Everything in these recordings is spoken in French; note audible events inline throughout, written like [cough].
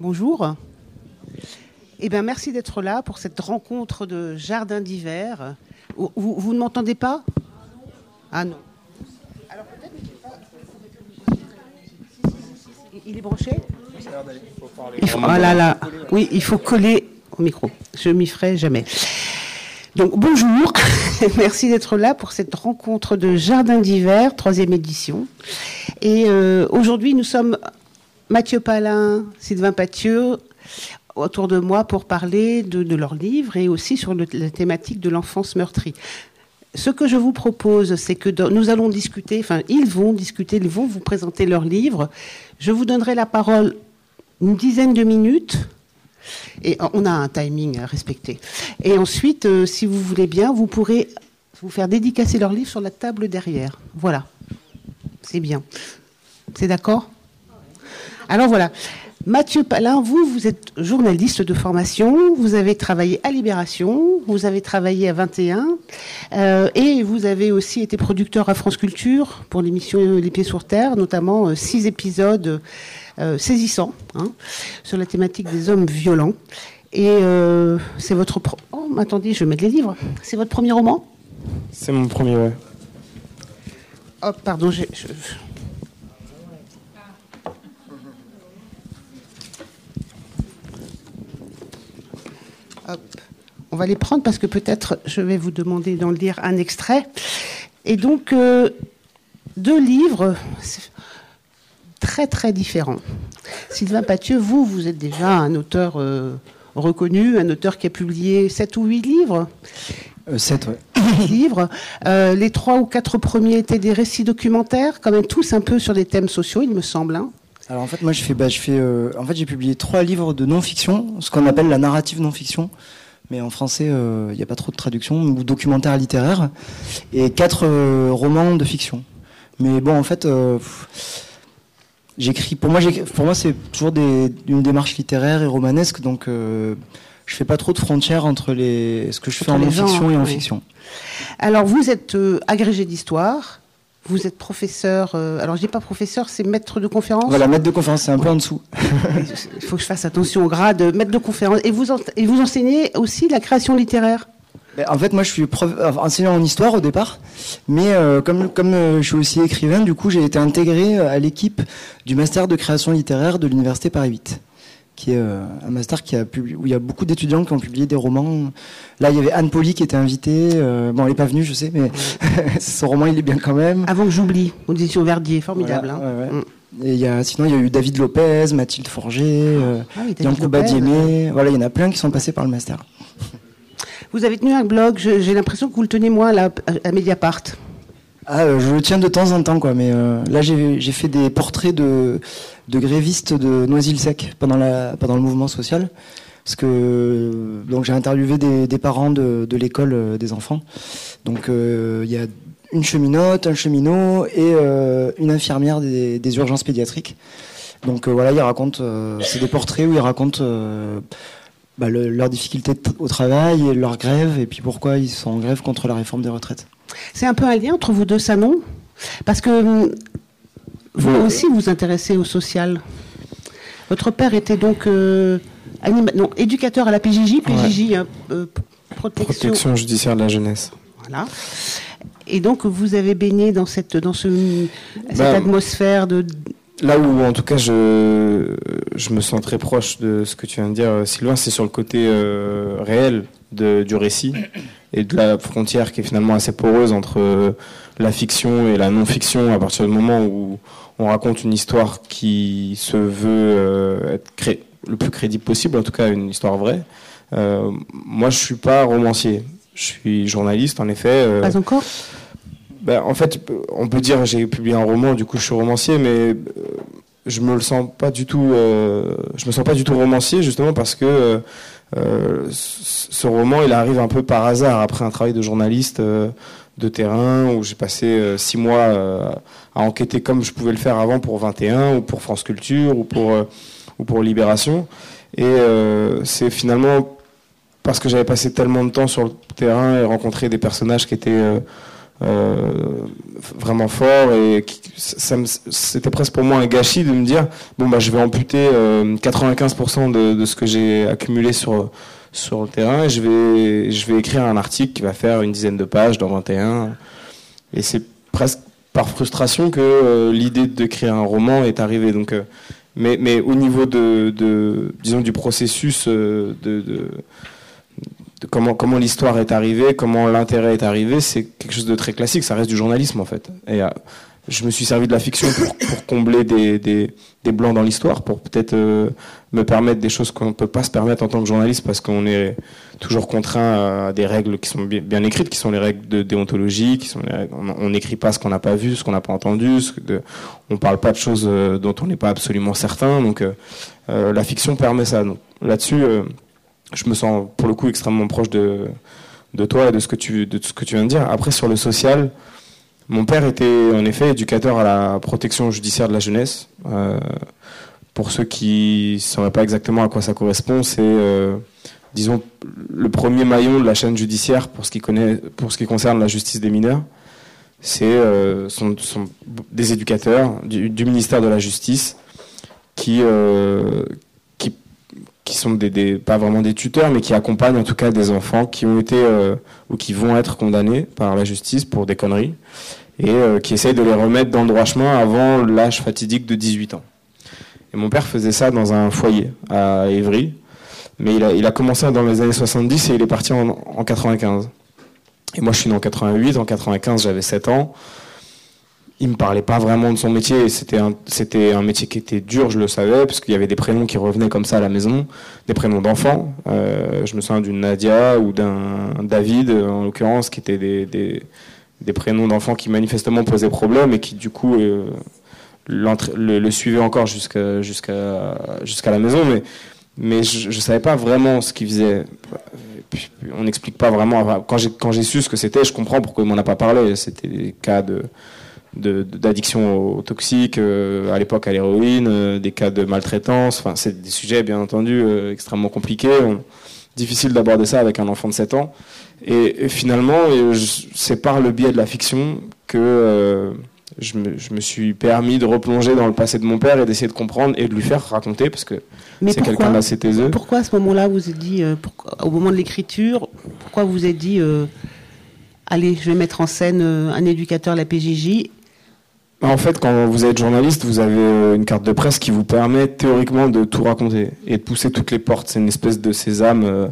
Bonjour. Eh bien, merci d'être là pour cette rencontre de jardin d'hiver. Vous, ne m'entendez pas? Ah non. Alors peut-être Il est branché? Il Ah là là. Oui, il faut coller au micro. Je m'y ferai jamais. Donc bonjour, [laughs] merci d'être là pour cette rencontre de Jardin d'hiver, troisième édition. Et euh, aujourd'hui, nous sommes Mathieu Palin, Sylvain Pathieu, autour de moi pour parler de, leur livre et aussi sur la thématique de l'enfance meurtrie. Ce que je vous propose, c'est que nous allons discuter, enfin ils vont discuter, ils vont vous présenter leur livre. Je vous donnerai la parole une dizaine de minutes. Et on a un timing à respecter. Et ensuite, euh, si vous voulez bien, vous pourrez vous faire dédicacer leur livre sur la table derrière. Voilà. C'est bien. C'est d'accord? Alors voilà. Mathieu Palin, vous, vous êtes journaliste de formation, vous avez travaillé à Libération, vous avez travaillé à 21, euh, et vous avez aussi été producteur à France Culture pour l'émission Les Pieds sur Terre, notamment euh, six épisodes euh, saisissants hein, sur la thématique des hommes violents. Et c'est votre... Oh, attendez, je vais mettre les livres. C'est votre premier roman? C'est mon premier, ouais. Oh, pardon, je... On va les prendre parce que peut-être je vais vous demander d'en lire un extrait. Et donc, euh, deux livres très très différents. Sylvain Pathieu, vous, vous êtes déjà un auteur euh, reconnu, un auteur qui a publié sept ou huit livres. Euh, [coughs] livres. les trois ou quatre premiers étaient des récits documentaires, quand même tous un peu sur des thèmes sociaux, il me semble. Hein. Alors en fait, moi, je fais, bah, je fais, en fait, j'ai publié trois livres de non-fiction, ce qu'on appelle la narrative non-fiction mais en français, il euh, n'y a pas trop de traduction, ou documentaire littéraire, et quatre euh, romans de fiction. Mais bon, en fait, euh, j'écris. Pour moi, pour moi, c'est toujours des, une démarche littéraire et romanesque, donc je fais pas trop de frontières entre les, ce que je fais en non-fiction et en fiction. Alors, vous êtes agrégé d'histoire. Vous êtes professeur, euh, alors je dis pas professeur, c'est maître de conférence Voilà, maître de conférence, c'est un peu en dessous. [laughs] Il faut que je fasse attention au grade, maître de conférence. Et vous, et vous enseignez aussi la création littéraire? Ben, en fait, moi, je suis enseignant en histoire au départ, mais euh, comme, comme euh, je suis aussi écrivain, du coup, j'ai été intégré à l'équipe du master de création littéraire de l'université Paris 8 qui est euh, un master qui a où il y a beaucoup d'étudiants qui ont publié des romans. Là, il y avait Anne Poli qui était invitée. Euh, bon, elle n'est pas venue, je sais, mais [laughs] son roman, il est bien quand même. Avant que j'oublie, éditions Verdier, formidable. hein. Mm. Et il y a, sinon, il y a eu David Lopez, Mathilde Forger, euh, ah, Voilà, il y en a plein qui sont passés par le master. Vous avez tenu un blog, j'ai l'impression que vous le tenez là, à Mediapart. Ah, euh, je le tiens de temps en temps, quoi. Mais euh, là, j'ai fait des portraits de, grévistes de Noisy-le-Sec pendant, le mouvement social. Parce que donc j'ai interviewé des, parents de, l'école euh, des enfants. Donc il y a une cheminote, un cheminot et une infirmière des, des, urgences pédiatriques. Donc voilà, ils racontent, c'est des portraits où ils racontent bah, leurs difficultés au travail et leur grève et puis pourquoi ils sont en grève contre la réforme des retraites. C'est un peu un lien entre vous deux salons Parce que hum, vous aussi vous intéressez au social. Votre père était donc euh, non, éducateur à la PJJ, PJJ, hein, euh, protection... judiciaire de la jeunesse. Voilà. Et donc vous avez baigné dans cette, dans ce, cette bah, atmosphère de... Là où en tout cas je, je me sens très proche de ce que tu viens de dire Sylvain, c'est sur le côté euh, réel de, du récit et de la frontière qui est finalement assez poreuse entre euh, la fiction et la non-fiction à partir du moment où on raconte une histoire qui se veut euh, être le plus crédible possible, en tout cas une histoire vraie. Euh, moi, je suis pas romancier. Je suis journaliste, en effet. pas encore? Ben, En fait, on peut dire j'ai publié un roman, du coup je suis romancier, mais je me le sens pas du tout. je me sens pas du tout romancier, justement parce que ce roman, il arrive un peu par hasard après un travail de journaliste euh, de terrain où j'ai passé euh, six mois à enquêter comme je pouvais le faire avant pour 21 ou pour France Culture ou pour ou pour Libération. Et c'est finalement parce que j'avais passé tellement de temps sur le terrain et rencontré des personnages qui étaient vraiment fort et c'était presque pour moi un gâchis de me dire bon bah je vais amputer 95% de, de, ce que j'ai accumulé sur sur le terrain et je vais je vais écrire un article qui va faire une dizaine de pages dans 21 et c'est presque par frustration que euh, l'idée de créer un roman est arrivée. Donc, euh, mais, mais au niveau de, de disons du processus euh, de, de, comment comment l'histoire est arrivée, comment l'intérêt est arrivé, c'est quelque chose de très classique. Ça reste du journalisme en fait. Et je me suis servi de la fiction pour, combler des, des, des, blancs dans l'histoire, pour peut-être euh, me permettre des choses qu'on ne peut pas se permettre en tant que journaliste parce qu'on est toujours contraint à des règles qui sont bien, écrites, qui sont les règles de déontologie, qui sont on n'écrit pas ce qu'on n'a pas vu, ce qu'on n'a pas entendu, on parle pas de choses euh, dont on n'est pas absolument certain. Donc euh, euh, la fiction permet ça. Donc là-dessus, je me sens pour le coup extrêmement proche de, de toi et de ce que tu de ce que tu viens de dire. Après sur le social. Mon père était en effet éducateur à la protection judiciaire de la jeunesse. Euh, pour ceux qui ne sauraient pas exactement à quoi ça correspond, c'est, euh, disons, le premier maillon de la chaîne judiciaire pour ce qui, connaît, pour ce qui concerne la justice des mineurs. C'est euh, sont, sont, des éducateurs du, ministère de la Justice qui, qui, sont pas vraiment des tuteurs, mais qui accompagnent en tout cas des enfants qui ont été euh, ou qui vont être condamnés par la justice pour des conneries et euh, qui essayent de les remettre dans le droit chemin avant l'âge fatidique de 18 ans. Et mon père faisait ça dans un foyer à Évry, mais il a, il a commencé dans les années 70 et il est parti en, en 95. Et moi je suis né en 88, en 95 j'avais 7 ans. Il me parlait pas vraiment de son métier, c'était un, c'était un métier qui était dur, je le savais, parce qu'il y avait des prénoms qui revenaient comme ça à la maison, des prénoms d'enfants. Euh, je me souviens d'une Nadia ou d'un David, en l'occurrence, qui étaient des, des des prénoms d'enfants qui manifestement posaient problème et qui du coup euh, le, le, suivaient encore jusqu'à jusqu'à jusqu'à la maison. Mais mais je, je savais pas vraiment ce qu'ils faisaient. On n'explique pas vraiment. Quand j'ai quand j'ai su ce que c'était je comprends pourquoi il m'en a pas parlé. C'était des cas de d'addiction aux toxiques, euh, à l'époque à l'héroïne, euh, des cas de maltraitance. Enfin, c'est des sujets bien entendu euh, extrêmement compliqués. On, difficile d'aborder ça avec un enfant de 7 ans. Et, et finalement, c'est par le biais de la fiction que je, me, je, me, suis permis de replonger dans le passé de mon père et d'essayer de comprendre et de lui faire raconter, parce que c'est quelqu'un d'assez taiseux. Pourquoi à ce moment-là vous êtes dit, euh, pourquoi, au moment de l'écriture, pourquoi vous êtes dit, euh, allez, je vais mettre en scène euh, un éducateur à la PJJ en fait, quand vous êtes journaliste, vous avez euh, une carte de presse qui vous permet théoriquement de tout raconter et de pousser toutes les portes. C'est une espèce de sésame euh,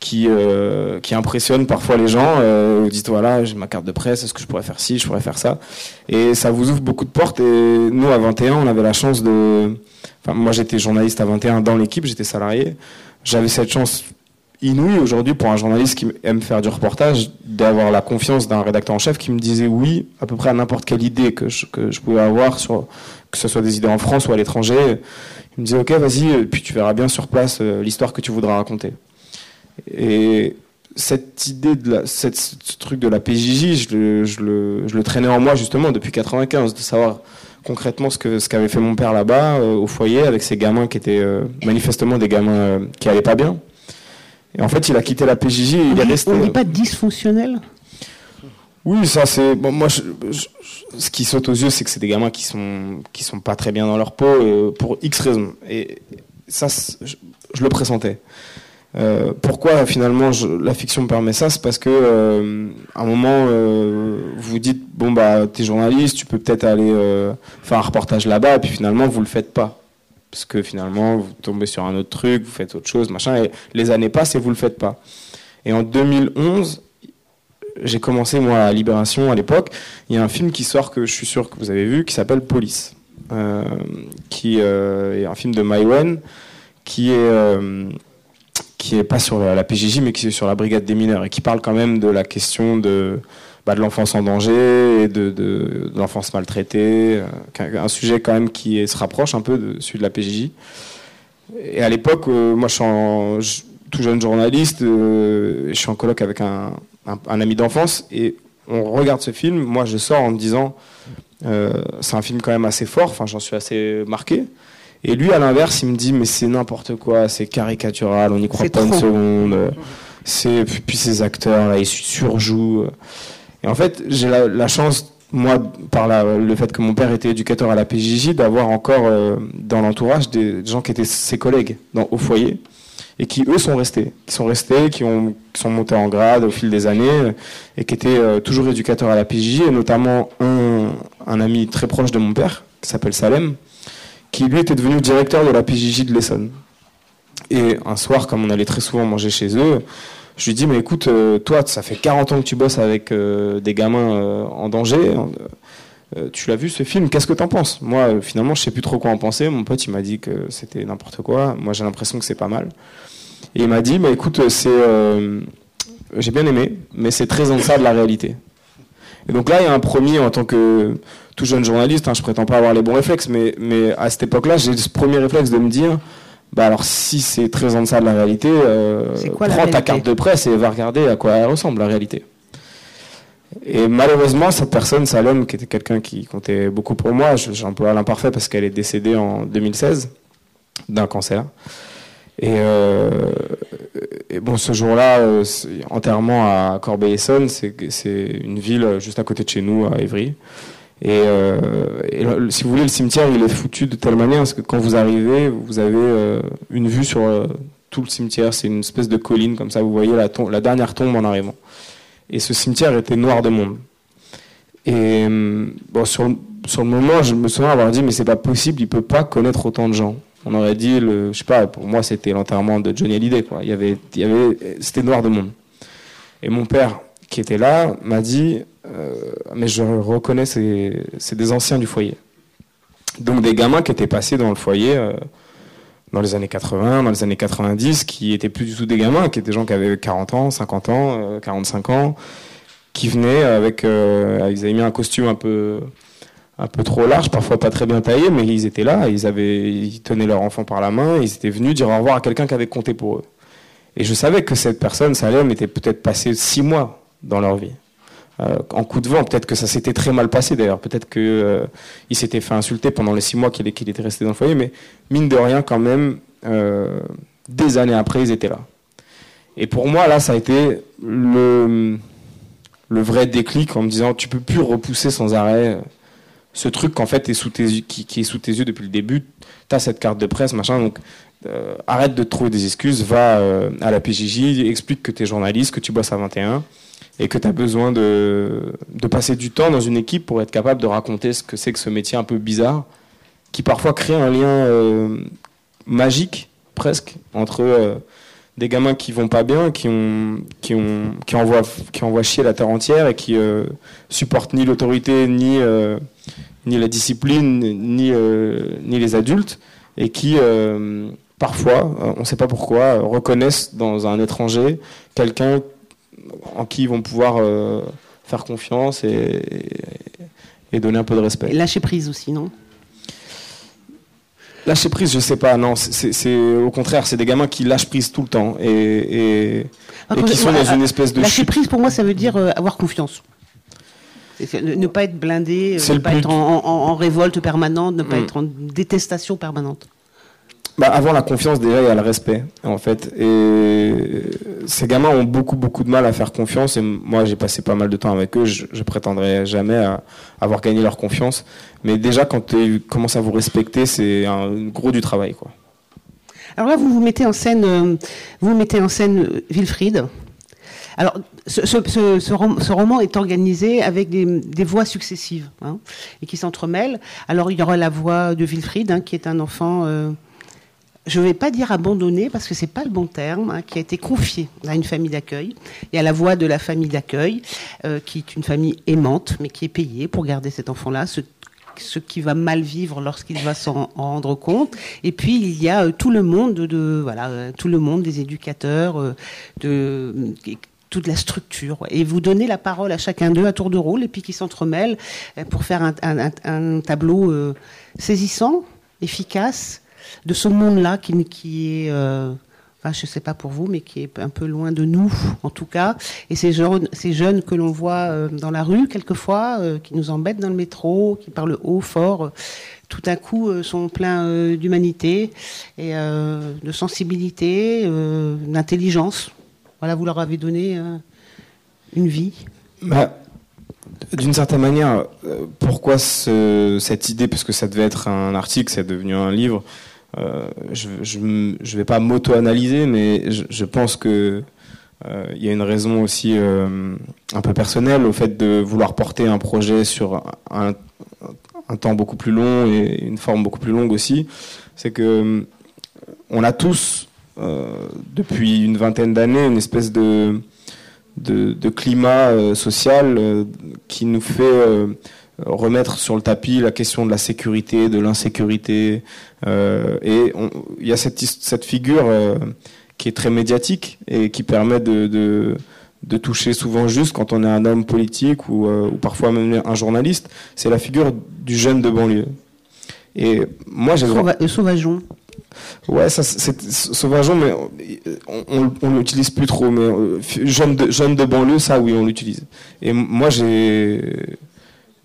qui, euh, qui impressionne parfois les gens. Euh, vous dites voilà, j'ai ma carte de presse, est-ce que je pourrais faire ci, je pourrais faire ça? Et ça vous ouvre beaucoup de portes. Et nous, à 21, on avait la chance de... Enfin, moi, j'étais journaliste à 21 dans l'équipe, j'étais salarié. J'avais cette chance inouï aujourd'hui pour un journaliste qui aime faire du reportage d'avoir la confiance d'un rédacteur en chef qui me disait oui à peu près à n'importe quelle idée que je, que je pouvais avoir sur que ce soit des idées en France ou à l'étranger. Il me disait ok vas-y puis tu verras bien sur place euh, l'histoire que tu voudras raconter. Et cette idée de la, cette, ce truc de la PJJ je le, je, le, je le traînais en moi justement depuis 95 de savoir concrètement ce que ce qu'avait fait mon père là-bas euh, au foyer avec ses gamins qui étaient euh, manifestement des gamins euh, qui allaient pas bien et en fait, il a quitté la PJJ et on il est resté. On dit pas dysfonctionnel Oui, ça c'est. Bon, moi, je, je, ce qui saute aux yeux, c'est que c'est des gamins qui sont qui sont pas très bien dans leur peau euh, pour X raisons. Et ça, je, le pressentais. Euh, pourquoi finalement la fiction me permet ça C'est parce que euh, à un moment euh, vous dites bon bah t'es journaliste, tu peux peut-être aller euh, faire un reportage là-bas, et puis finalement vous le faites pas parce que finalement vous tombez sur un autre truc, vous faites autre chose, machin, et les années passent et vous le faites pas. Et en 2011, j'ai commencé moi à Libération à l'époque. Il y a un film qui sort que je suis sûr que vous avez vu, qui s'appelle Police, euh, qui euh, est un film de Maïwen, qui est euh, qui est pas sur la, la, PJJ mais qui est sur la brigade des mineurs et qui parle quand même de la question de bah, de l'enfance en danger et de, de, de l'enfance maltraitée, euh, un sujet quand même qui se rapproche un peu de celui de la PJJ. Et à l'époque, euh, moi je suis en, je, tout jeune journaliste, euh, je suis en colloque avec un, un, un ami d'enfance et on regarde ce film. Moi je sors en me disant, euh, c'est un film quand même assez fort, enfin j'en suis assez marqué. Et lui, à l'inverse, il me dit, mais c'est n'importe quoi, c'est caricatural, on n'y croit pas trop. une seconde. C'est puis ces acteurs là, ils surjouent. Et en fait, j'ai la, chance, moi, par le fait que mon père était éducateur à la PJJ, d'avoir encore euh, dans l'entourage des, gens qui étaient ses collègues au foyer et qui eux sont restés, qui sont restés, qui, ont, sont montés en grade au fil des années et qui étaient euh, toujours éducateurs à la PJJ, et notamment un, un ami très proche de mon père qui s'appelle Salem, qui lui était devenu directeur de la PJJ de l'Essonne. Et un soir, comme on allait très souvent manger chez eux, je lui dis mais écoute, euh, toi, ça fait 40 ans que tu bosses avec euh, des gamins en danger. tu l'as vu ce film Qu'est-ce que t'en penses? Moi, finalement, je sais plus trop quoi en penser. Mon pote, il m'a dit que c'était n'importe quoi. Moi, j'ai l'impression que c'est pas mal. Et il m'a dit, bah, écoute, c'est, euh, j'ai bien aimé, mais c'est très en deçà de la réalité. Et donc là, il y a un premier, en tant que tout jeune journaliste, hein, je prétends pas avoir les bons réflexes, mais, mais à cette époque-là, j'ai ce premier réflexe de me dire, bah alors si c'est très en deçà de la réalité, euh, prends ta carte de presse et va regarder à quoi elle ressemble la réalité. Et malheureusement, cette personne, Salom, qui était quelqu'un qui comptait beaucoup pour moi, j'emploie l'imparfait parce qu'elle est décédée en 2016 d'un cancer. Euh, et, bon, ce jour-là, euh, enterrement à Corbeil-Essonne, c'est une ville juste à côté de chez nous, à Évry. Et, euh, si vous voulez, le cimetière, il est foutu de telle manière parce que quand vous arrivez, vous avez une vue sur tout le cimetière. C'est une espèce de colline comme ça. Vous voyez la, dernière tombe en arrivant. Et ce cimetière était noir de monde. Et bon, sur, sur le moment, je me souviens avoir dit, mais c'est pas possible, il peut pas connaître autant de gens on aurait dit, le, je sais pas, pour moi c'était l'enterrement de Johnny Hallyday, quoi. Il y avait, il y avait, c'était noir de monde. Et mon père, qui était là, m'a dit, euh, mais je reconnais, c'est, c'est des anciens du foyer. Donc des gamins qui étaient passés dans le foyer euh, dans les années 80, dans les années 90, qui étaient plus du tout des gamins, qui étaient des gens qui avaient 40 ans, 50 ans, 45 euh, ans, qui venaient avec, ils avaient mis un costume un peu un peu trop large, parfois pas très bien taillé, mais ils étaient là, ils avaient, ils tenaient leur enfant par la main, ils étaient venus dire au revoir à quelqu'un qui avait compté pour eux. Et je savais que cette personne, Salem, était peut-être passée six mois dans leur vie. Euh, en coup de vent, peut-être que ça s'était très mal passé d'ailleurs, peut-être qu'il euh, s'était fait insulter pendant les six mois qu'il était resté dans le foyer, mais mine de rien quand même, euh, des années après, ils étaient là. Et pour moi, là, ça a été le, vrai déclic en me disant, tu peux plus repousser sans arrêt ce truc qu'en fait est sous tes, qui, qui, est sous tes yeux depuis le début, tu as cette carte de presse, machin, donc arrête de trouver des excuses, va à la PJJ, explique que tu es journaliste, que tu bosses à 21 et que tu as besoin de, de passer du temps dans une équipe pour être capable de raconter ce que c'est que ce métier un peu bizarre, qui parfois crée un lien euh, magique presque entre des gamins qui vont pas bien, qui ont, qui ont, qui envoient, qui envoient chier la terre entière et qui supportent ni l'autorité ni ni la discipline, ni, euh, ni les adultes, et qui, euh, parfois, euh, on ne sait pas pourquoi, reconnaissent dans un étranger quelqu'un en qui ils vont pouvoir faire confiance et, et, donner un peu de respect. lâcher prise aussi, non? Lâcher prise, je sais pas, non, c'est au contraire, c'est des gamins qui lâchent prise tout le temps et, et, qui sont dans une espèce de... Lâcher prise, pour moi, ça veut dire avoir confiance. Ne pas être blindé, ne pas être en, révolte permanente, ne pas mm. être en détestation permanente. Bah, avant la confiance, déjà, il y a le respect, en fait. Ces gamins ont beaucoup, beaucoup de mal à faire confiance. Et moi, j'ai passé pas mal de temps avec eux. Je, je prétendrai jamais avoir gagné leur confiance. Mais déjà, quand ils commencent à vous respecter, c'est un gros du travail, quoi. Alors là, vous vous mettez en scène, euh, vous mettez en scène Wilfried, alors, ce, roman est organisé avec des, voix successives hein, et qui s'entremêlent. Alors, il y aura la voix de Wilfried, hein, qui est un enfant, euh, je ne vais pas dire abandonné, parce que ce n'est pas le bon terme, hein, qui a été confié à une famille d'accueil. Il y a la voix de la famille d'accueil, euh, qui est une famille aimante, mais qui est payée pour garder cet enfant-là, ce, qui va mal vivre lorsqu'il va s'en rendre compte. Et puis il y a euh, tout le monde de, voilà tout le monde des éducateurs de toute la structure. Et vous donnez la parole à chacun d'eux à tour de rôle et puis qui s'entremêlent euh, pour faire un, tableau euh, saisissant, efficace de ce monde-là qui, qui est, euh, enfin, je sais pas pour vous, mais qui est un peu loin de nous, en tout cas. Et ces jeunes, ces jeunes que l'on voit dans la rue quelquefois, qui nous embêtent dans le métro, qui parlent haut, fort, tout à coup sont pleins d'humanité et de sensibilité, d'intelligence. Voilà, vous leur avez donné euh, une vie. Bah, d'une certaine manière, euh, pourquoi cette idée? Parce que ça devait être un article, c'est devenu un livre. Euh, je ne vais pas m'auto-analyser, mais je, pense que euh, il y a une raison aussi un peu personnelle au fait de vouloir porter un projet sur un, temps beaucoup plus long et une forme beaucoup plus longue aussi. C'est que on a tous, depuis une vingtaine d'années, une espèce de climat euh, social euh, qui nous fait euh, remettre sur le tapis la question de la sécurité, de l'insécurité. et il y a cette, cette figure qui est très médiatique et qui permet de, de, toucher souvent juste quand on est un homme politique ou, ou parfois même un journaliste. C'est la figure du jeune de banlieue. Et moi, j'ai Sauvageon. Ouais, ça, c'est sauvageon, mais on, on, l'utilise plus trop. Mais euh, jeune de, jeune de banlieue, ça, oui, on l'utilise. Et moi, j'ai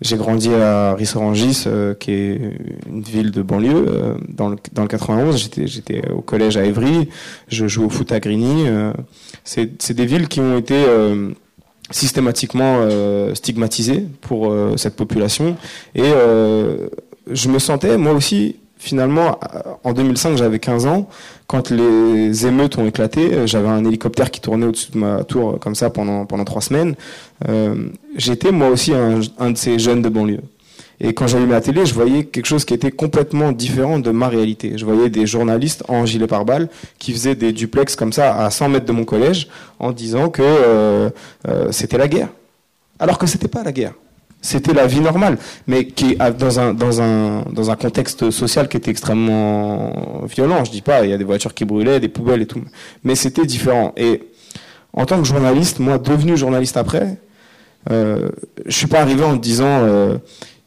j'ai grandi à Rissorangis, euh, qui est une ville de banlieue, euh, dans, le, dans le 91. J'étais, j'étais au collège à Évry, je joue au foot à Grigny. c'est, c'est des villes qui ont été systématiquement stigmatisées pour cette population. Et je me sentais, moi aussi, finalement, en 2005, j'avais 15 ans. Quand les émeutes ont éclaté, j'avais un hélicoptère qui tournait au-dessus de ma tour comme ça pendant pendant trois semaines. Euh, j'étais moi aussi un, de ces jeunes de banlieue. Et quand j'allumais la télé, je voyais quelque chose qui était complètement différent de ma réalité. Je voyais des journalistes en gilet pare-balles qui faisaient des duplex comme ça à 100 mètres de mon collège en disant que euh, euh, c'était la guerre. Alors que c'était pas la guerre c'était la vie normale, mais qui dans un dans un dans un contexte social qui était extrêmement violent. Je dis pas, il y a des voitures qui brûlaient, des poubelles et tout, mais c'était différent. Et en tant que journaliste, moi devenu journaliste après, euh, je suis pas arrivé en disant euh,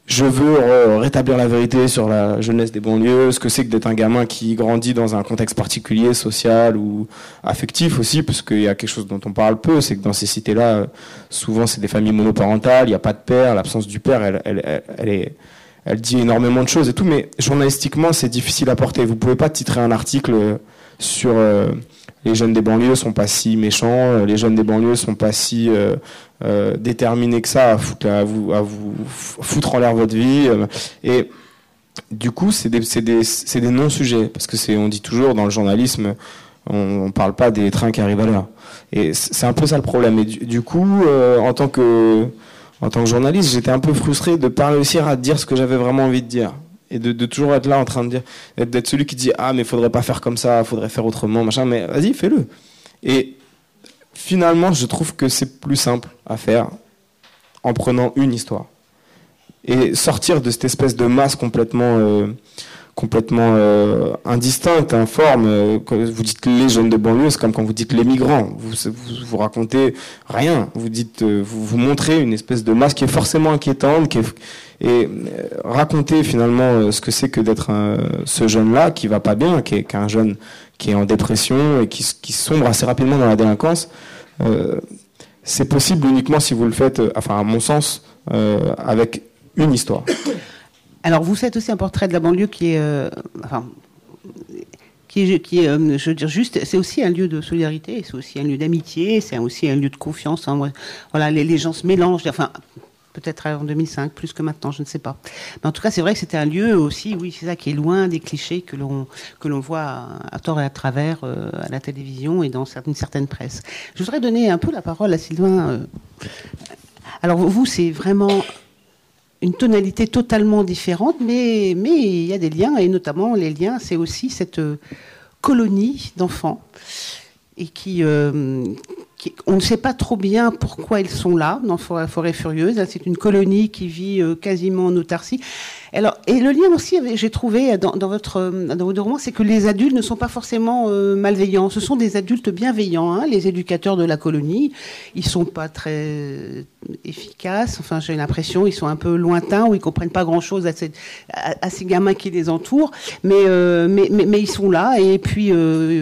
je veux rétablir la vérité sur la jeunesse des banlieues, ce que c'est que d'être un gamin qui grandit dans un contexte particulier, social ou affectif aussi, parce qu'il y a quelque chose dont on parle peu, c'est que dans ces cités-là, souvent c'est des familles monoparentales, il n'y a pas de père, l'absence du père, elle, est, elle dit énormément de choses et tout, mais journalistiquement c'est difficile à porter. Vous pouvez pas titrer un article sur euh, les jeunes des banlieues sont pas si méchants, les jeunes des banlieues sont pas si euh, euh, déterminé que ça à, vous, à vous foutre en l'air votre vie. Euh, et du coup, c'est des, non-sujets. Parce que c'est, on dit toujours dans le journalisme, on ne parle pas des trains qui arrivent à l'heure. Et c'est un peu ça le problème. Et du, coup, euh, en, tant que, en tant que journaliste, j'étais un peu frustré de ne pas réussir à dire ce que j'avais vraiment envie de dire. Et de, toujours être là en train de dire, d'être celui qui dit Ah, mais il faudrait pas faire comme ça, faudrait faire autrement, machin, mais vas-y, fais-le. Et finalement, je trouve que c'est plus simple à faire en prenant une histoire. Et sortir de cette espèce de masse complètement, euh, complètement euh, indistincte, informe. Euh, vous dites les jeunes de banlieue, c'est comme quand vous dites les migrants. Vous, vous, racontez rien. Vous dites, vous, vous montrez une espèce de masse qui est forcément inquiétante, et raconter finalement ce que c'est que d'être ce jeune-là qui va pas bien, qui est, un jeune qui est en dépression et qui, sombre assez rapidement dans la délinquance. Euh, c'est possible uniquement si vous le faites, euh, enfin à mon sens, euh, avec une histoire. Alors vous faites aussi un portrait de la banlieue qui est, enfin, qui est je veux dire juste, c'est aussi un lieu de solidarité, c'est aussi un lieu d'amitié, c'est aussi un lieu de confiance. Hein. Voilà, les, gens se mélangent. Enfin, peut-être en 2005, plus que maintenant, je ne sais pas. Mais en tout cas, c'est vrai que c'était un lieu aussi, oui, c'est ça, qui est loin des clichés que l'on voit à, tort et à travers euh, à la télévision et dans une certaine presse. Je voudrais donner un peu la parole à Sylvain. Euh. Alors vous, c'est vraiment une tonalité totalement différente, mais il y a des liens et notamment les liens, c'est aussi cette euh, colonie d'enfants et qui, on ne sait pas trop bien pourquoi ils sont là dans la forêt furieuse. C'est une colonie qui vit euh, quasiment en autarcie. Alors, et le lien aussi, j'ai trouvé dans, votre euh, dans votre roman, c'est que les adultes ne sont pas forcément euh, malveillants. Ce sont des adultes bienveillants. Hein, les éducateurs de la colonie, ils sont pas très efficaces. Enfin, j'ai l'impression, ils sont un peu lointains ou ils comprennent pas grand-chose à, ces gamins qui les entourent. Mais, mais, mais, ils sont là et puis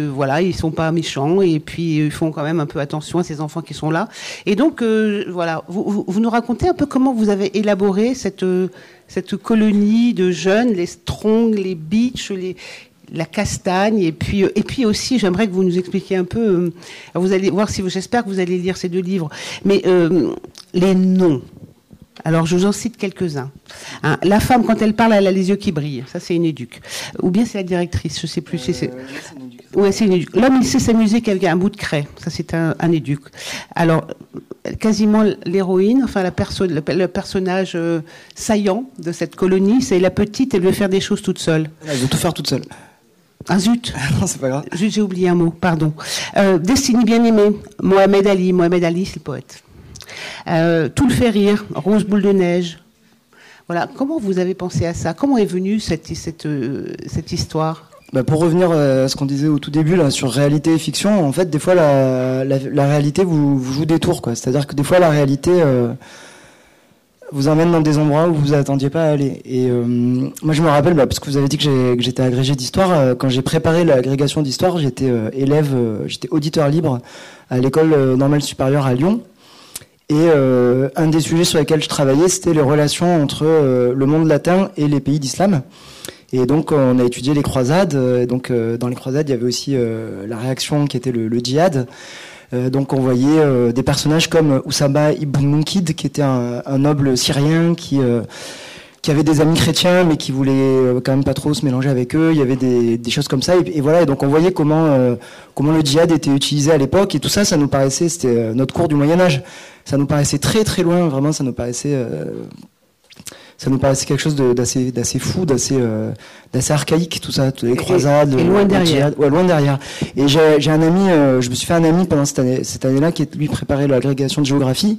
voilà, ils sont pas méchants et puis ils font quand même un peu attention à ces enfants qui sont là. Et donc, euh, voilà, vous, nous racontez un peu comment vous avez élaboré cette, euh, cette colonie de jeunes, les strongs, les beach, la castagne et puis euh, et puis aussi j'aimerais que vous nous expliquiez un peu vous allez voir si vous j'espère que vous allez lire ces deux livres mais les noms Alors, je vous en cite quelques-uns. Hein, la femme, quand elle parle, elle a les yeux qui brillent. Ça, c'est une éduque. Ou bien c'est la directrice, je sais plus. c'est... Ouais, c'est. L'homme, il sait s'amuser qu'avec un bout de craie. Ça, c'est un, un éduque. Alors, quasiment l'héroïne, enfin la perso le, le, personnage euh, saillant de cette colonie, c'est la petite, elle veut faire des choses toute seule. Elle veut tout faire toute seule. Ah zut [laughs] Non, c'est pas grave. Zut, j'ai oublié un mot, pardon. Euh, Destinée bien aimée, Mohamed Ali. Mohamed Ali, c'est le poète. Euh, tout le fait rire, Rose boule de neige. Voilà, comment vous avez pensé à ça? Comment est venue cette, cette, euh, cette histoire? Bah pour revenir à ce qu'on disait au tout début sur réalité et fiction, en fait, des fois la, réalité vous, vous, joue des tours. C'est-à-dire que des fois la réalité euh, vous emmène dans des endroits où vous attendiez pas à aller. Et euh, moi, je me rappelle, bah, parce que vous avez dit que j'étais agrégé d'histoire, euh, quand j'ai préparé l'agrégation d'histoire, j'étais euh, élève, j'étais auditeur libre à l'école normale supérieure à Lyon. Et un des sujets sur lesquels je travaillais, c'était les relations entre le monde latin et les pays d'islam. Et donc, on a étudié les croisades. Et donc, dans les croisades, il y avait aussi la réaction qui était le, djihad. Euh, donc on voyait euh, des personnages comme Oussama ibn Munkid, qui était un, noble syrien qui euh, qui avait des amis chrétiens mais qui voulait quand même pas trop se mélanger avec eux. Il y avait des, des choses comme ça et, et, voilà. Et donc on voyait comment comment le djihad était utilisé à l'époque et tout ça, ça nous paraissait c'était notre cours du Moyen Âge. Ça nous paraissait très très loin, vraiment, ça nous paraissait ça nous paraissait quelque chose d'assez d'assez fou, d'assez euh, d'assez archaïque tout ça, les croisades, et, loin derrière. Ouais, loin derrière. Et j'ai un ami, euh, je me suis fait un ami pendant cette année cette année-là qui lui préparait l'agrégation de géographie.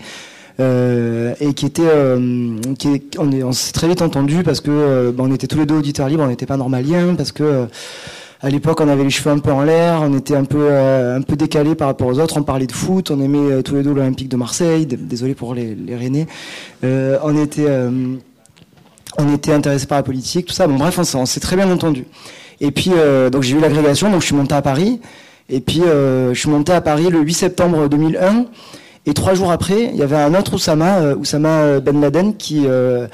Euh, et qui était, euh, qui on, on s'est très vite entendu parce que euh, on était tous les deux auditeurs libres, on n'était pas normaliens parce que à l'époque, on avait les cheveux un peu en l'air, on était un peu euh, un peu décalé par rapport aux autres. On parlait de foot, on aimait tous les deux l'Olympique de Marseille. Désolé pour les, les Rennais. on était on était intéressé par la politique, tout ça. Bon, bref, on, s'est très bien entendu. Et puis, euh, donc j'ai eu l'agrégation, donc je suis monté à Paris. Et puis, euh, je suis monté à Paris le 8 septembre 2001. Et trois jours après, il y avait un autre Oussama, euh, Oussama Ben Laden, qui euh,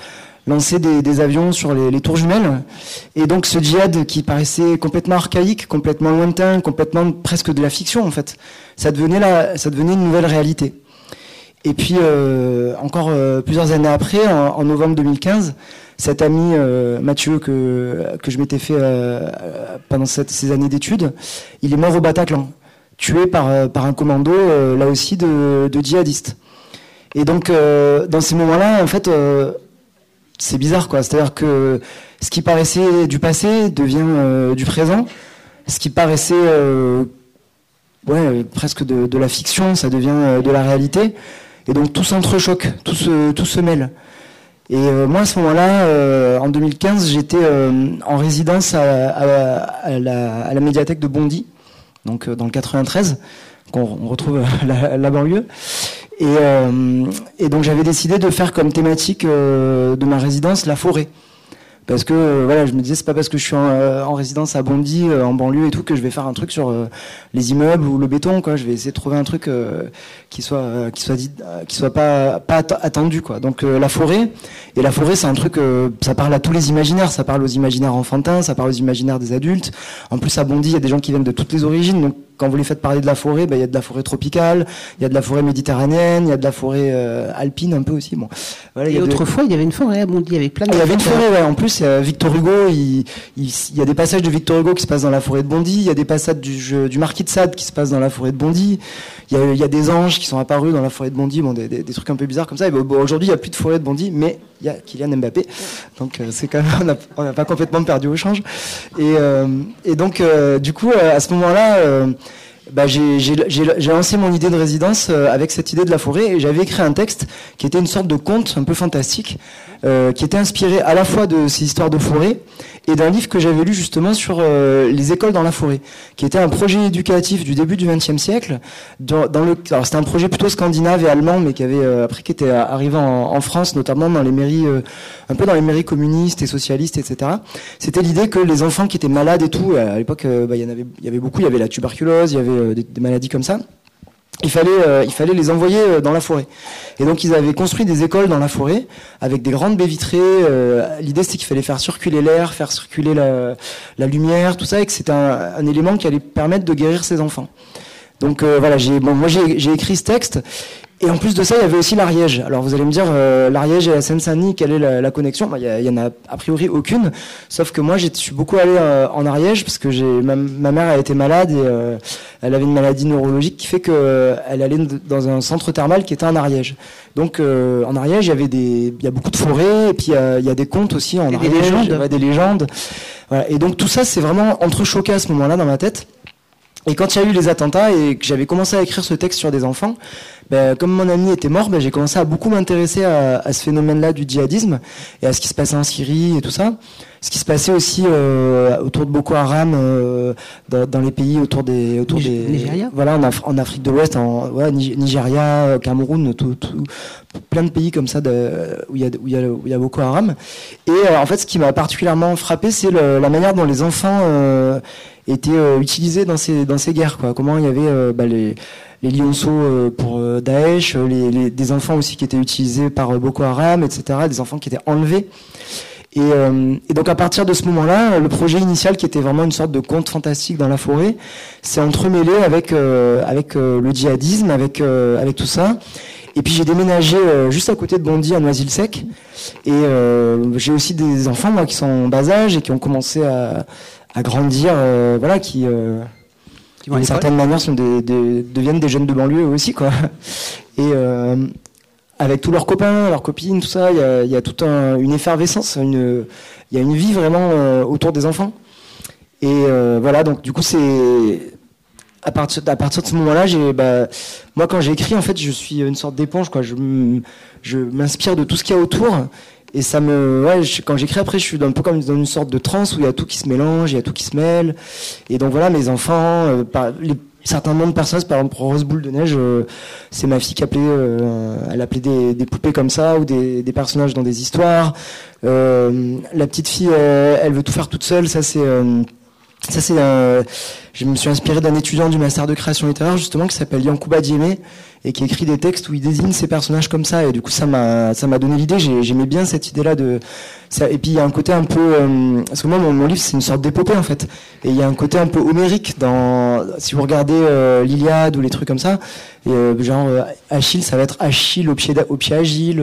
lançait des, des, avions sur les, les, tours jumelles. Et donc, ce djihad qui paraissait complètement archaïque, complètement lointain, complètement presque de la fiction, en fait, ça devenait, la, ça devenait une nouvelle réalité. Et puis, euh, encore plusieurs années après, en, en novembre 2015, cet ami euh, Mathieu que, je m'étais fait euh, pendant cette, ces années d'études, il est mort au Bataclan, tué par, euh, un commando, euh, là aussi, de, djihadistes. Et donc, euh, dans ces moments-là, en fait, c'est bizarre, quoi. C'est-à-dire que ce qui paraissait du passé devient du présent. Ce qui paraissait presque de, la fiction, ça devient de la réalité. Et donc tout s'entrechoque, tout se, tout se mêle. Et euh, moi, à ce moment-là, euh, en 2015, j'étais euh, en résidence à, la, médiathèque de Bondy, donc dans le 93, qu'on retrouve [laughs] la, banlieue. Et, et donc j'avais décidé de faire comme thématique de ma résidence la forêt parce que euh, voilà, je me disais c'est pas parce que je suis en, euh, en résidence à Bondy, euh, en banlieue et tout, que je vais faire un truc sur les immeubles ou le béton, quoi. Je vais essayer de trouver un truc qui soit qui soit dit, qui soit pas pas attendu, quoi. Donc la forêt et la forêt, c'est un truc, ça parle à tous les imaginaires, ça parle aux imaginaires enfantins, ça parle aux imaginaires des adultes. En plus à Bondy, il y a des gens qui viennent de toutes les origines, donc quand vous les faites parler de la forêt, ben, il y a de la forêt tropicale, il y a de la forêt méditerranéenne, il y a de la forêt euh, alpine un peu aussi. Bon, voilà, et autrefois, de... il y avait une forêt à Bondy avec plein de. Ah, il y avait une forêt, ouais. En plus, euh, Victor Hugo, il, il, il, y a des passages de Victor Hugo qui se passent dans la forêt de Bondy, il y a des passages du, jeu, du Marquis de Sade qui se passent dans la forêt de Bondy, il y, a, y a des anges qui sont apparus dans la forêt de Bondy, bon, des, des, des trucs un peu bizarres comme ça. Et bon, aujourd'hui, il n'y a plus de forêt de Bondy, mais il y a Kylian Mbappé, donc euh, c'est quand même, on n'a pas complètement perdu au change. Et, euh, et donc, euh, du coup, à ce moment-là bah, j'ai lancé mon idée de résidence euh, avec cette idée de la forêt et j'avais écrit un texte qui était une sorte de conte un peu fantastique, euh, qui était inspiré à la fois de ces histoires de forêt et d'un livre que j'avais lu justement sur euh, les écoles dans la forêt, qui était un projet éducatif du début du XXe siècle. Dans, le, c'était un projet plutôt scandinave et allemand, mais qui avait euh, après qui était arrivé en, France, notamment dans les mairies, euh, un peu dans les mairies communistes et socialistes, etc. C'était l'idée que les enfants qui étaient malades et tout, à l'époque, bah, il y en avait, il y avait beaucoup, il y avait la tuberculose, il y avait des maladies comme ça il fallait, euh, il fallait les envoyer euh, dans la forêt. Et donc ils avaient construit des écoles dans la forêt avec des grandes baies vitrées. Euh, L'idée c'était qu'il fallait faire circuler l'air, faire circuler la, la, lumière, tout ça, et que c'était un, un, élément qui allait permettre de guérir ces enfants. Donc euh, voilà, bon, moi j'ai écrit ce texte et en plus de ça, il y avait aussi l'Ariège. Alors vous allez me dire, euh, l'Ariège et la Seine-Saint-Denis, quelle est la, connexion? Bah, Il y, en a a priori aucune. Sauf que moi, je suis beaucoup allé euh, en Ariège parce que j'ai ma, mère a été malade et euh, elle avait une maladie neurologique qui fait que elle allait dans un centre thermal qui était en Ariège. Donc en Ariège, il y avait des, il y a beaucoup de forêts et puis il y a des contes aussi en Ariège, des légendes. des légendes. Voilà. Et donc tout ça, c'est vraiment entrechoqué à ce moment-là dans ma tête. Et quand il y a eu les attentats et que j'avais commencé à écrire ce texte sur des enfants, ben, comme mon ami était mort, ben, j'ai commencé à beaucoup m'intéresser à, à, ce phénomène-là du djihadisme et à ce qui se passait en Syrie et tout ça. Ce qui se passait aussi euh, autour de Boko Haram euh, dans, dans, les pays autour des autour des Nigeria? voilà en, en, Afrique de l'Ouest, en ouais, Nigeria, Cameroun, tout, tout, plein de pays comme ça de, où il y a où il y a, où il y a Boko Haram. Et euh, en fait, ce qui m'a particulièrement frappé, c'est la manière dont les enfants euh, étaient euh, utilisés dans ces dans ces guerres. Quoi. Comment il y avait euh, bah, les les lionceaux euh, pour Daesh, les, les, des enfants aussi qui étaient utilisés par Boko Haram, etc. Des enfants qui étaient enlevés. Et, et, donc à partir de ce moment-là, le projet initial qui était vraiment une sorte de conte fantastique dans la forêt, s'est entremêlé avec avec le djihadisme, avec avec tout ça. Et puis j'ai déménagé juste à côté de Bondy à Noisy-le-Sec. Et j'ai aussi des enfants moi qui sont en bas âge et qui ont commencé à, à grandir, euh, voilà, qui, euh, d'une certaine manière, sont des, deviennent des jeunes de banlieue aussi, quoi. Et euh, avec tous leurs copains, leurs copines, tout ça, il y a, toute un, une effervescence, il y a une vie vraiment euh, autour des enfants. Et euh, voilà, donc du coup, c'est à partir, de ce moment-là, bah, moi, quand j'ai écrit, en fait, je suis une sorte d'éponge, quoi. Je, m'inspire de tout ce qu'il y a autour et ça me, quand j'écris après, je suis un peu comme dans une sorte de transe où il y a tout qui se mélange, il y a tout qui se mêle. Et donc voilà, mes enfants, euh, les, certains noms de personnages, par exemple Rose Boule de Neige, euh, c'est ma fille qui appelait, euh, elle appelait des, des, poupées comme ça ou des, des personnages dans des histoires. Euh, la petite fille, elle veut tout faire toute seule, ça c'est ça, c'est je me suis inspiré d'un étudiant du master de création littéraire, justement, qui s'appelle Yankouba Diémé, et qui écrit des textes où il désigne ses personnages comme ça. Et du coup, ça m'a, ça m'a donné l'idée. J'aimais bien cette idée-là de, et puis il y a un côté un peu, euh, parce que moi, mon, livre, c'est une sorte d'épopée, en fait. Et il y a un côté un peu homérique dans, si vous regardez euh, l'Iliade ou les trucs comme ça, euh, genre, Achille, ça va être Achille au pied, au agile,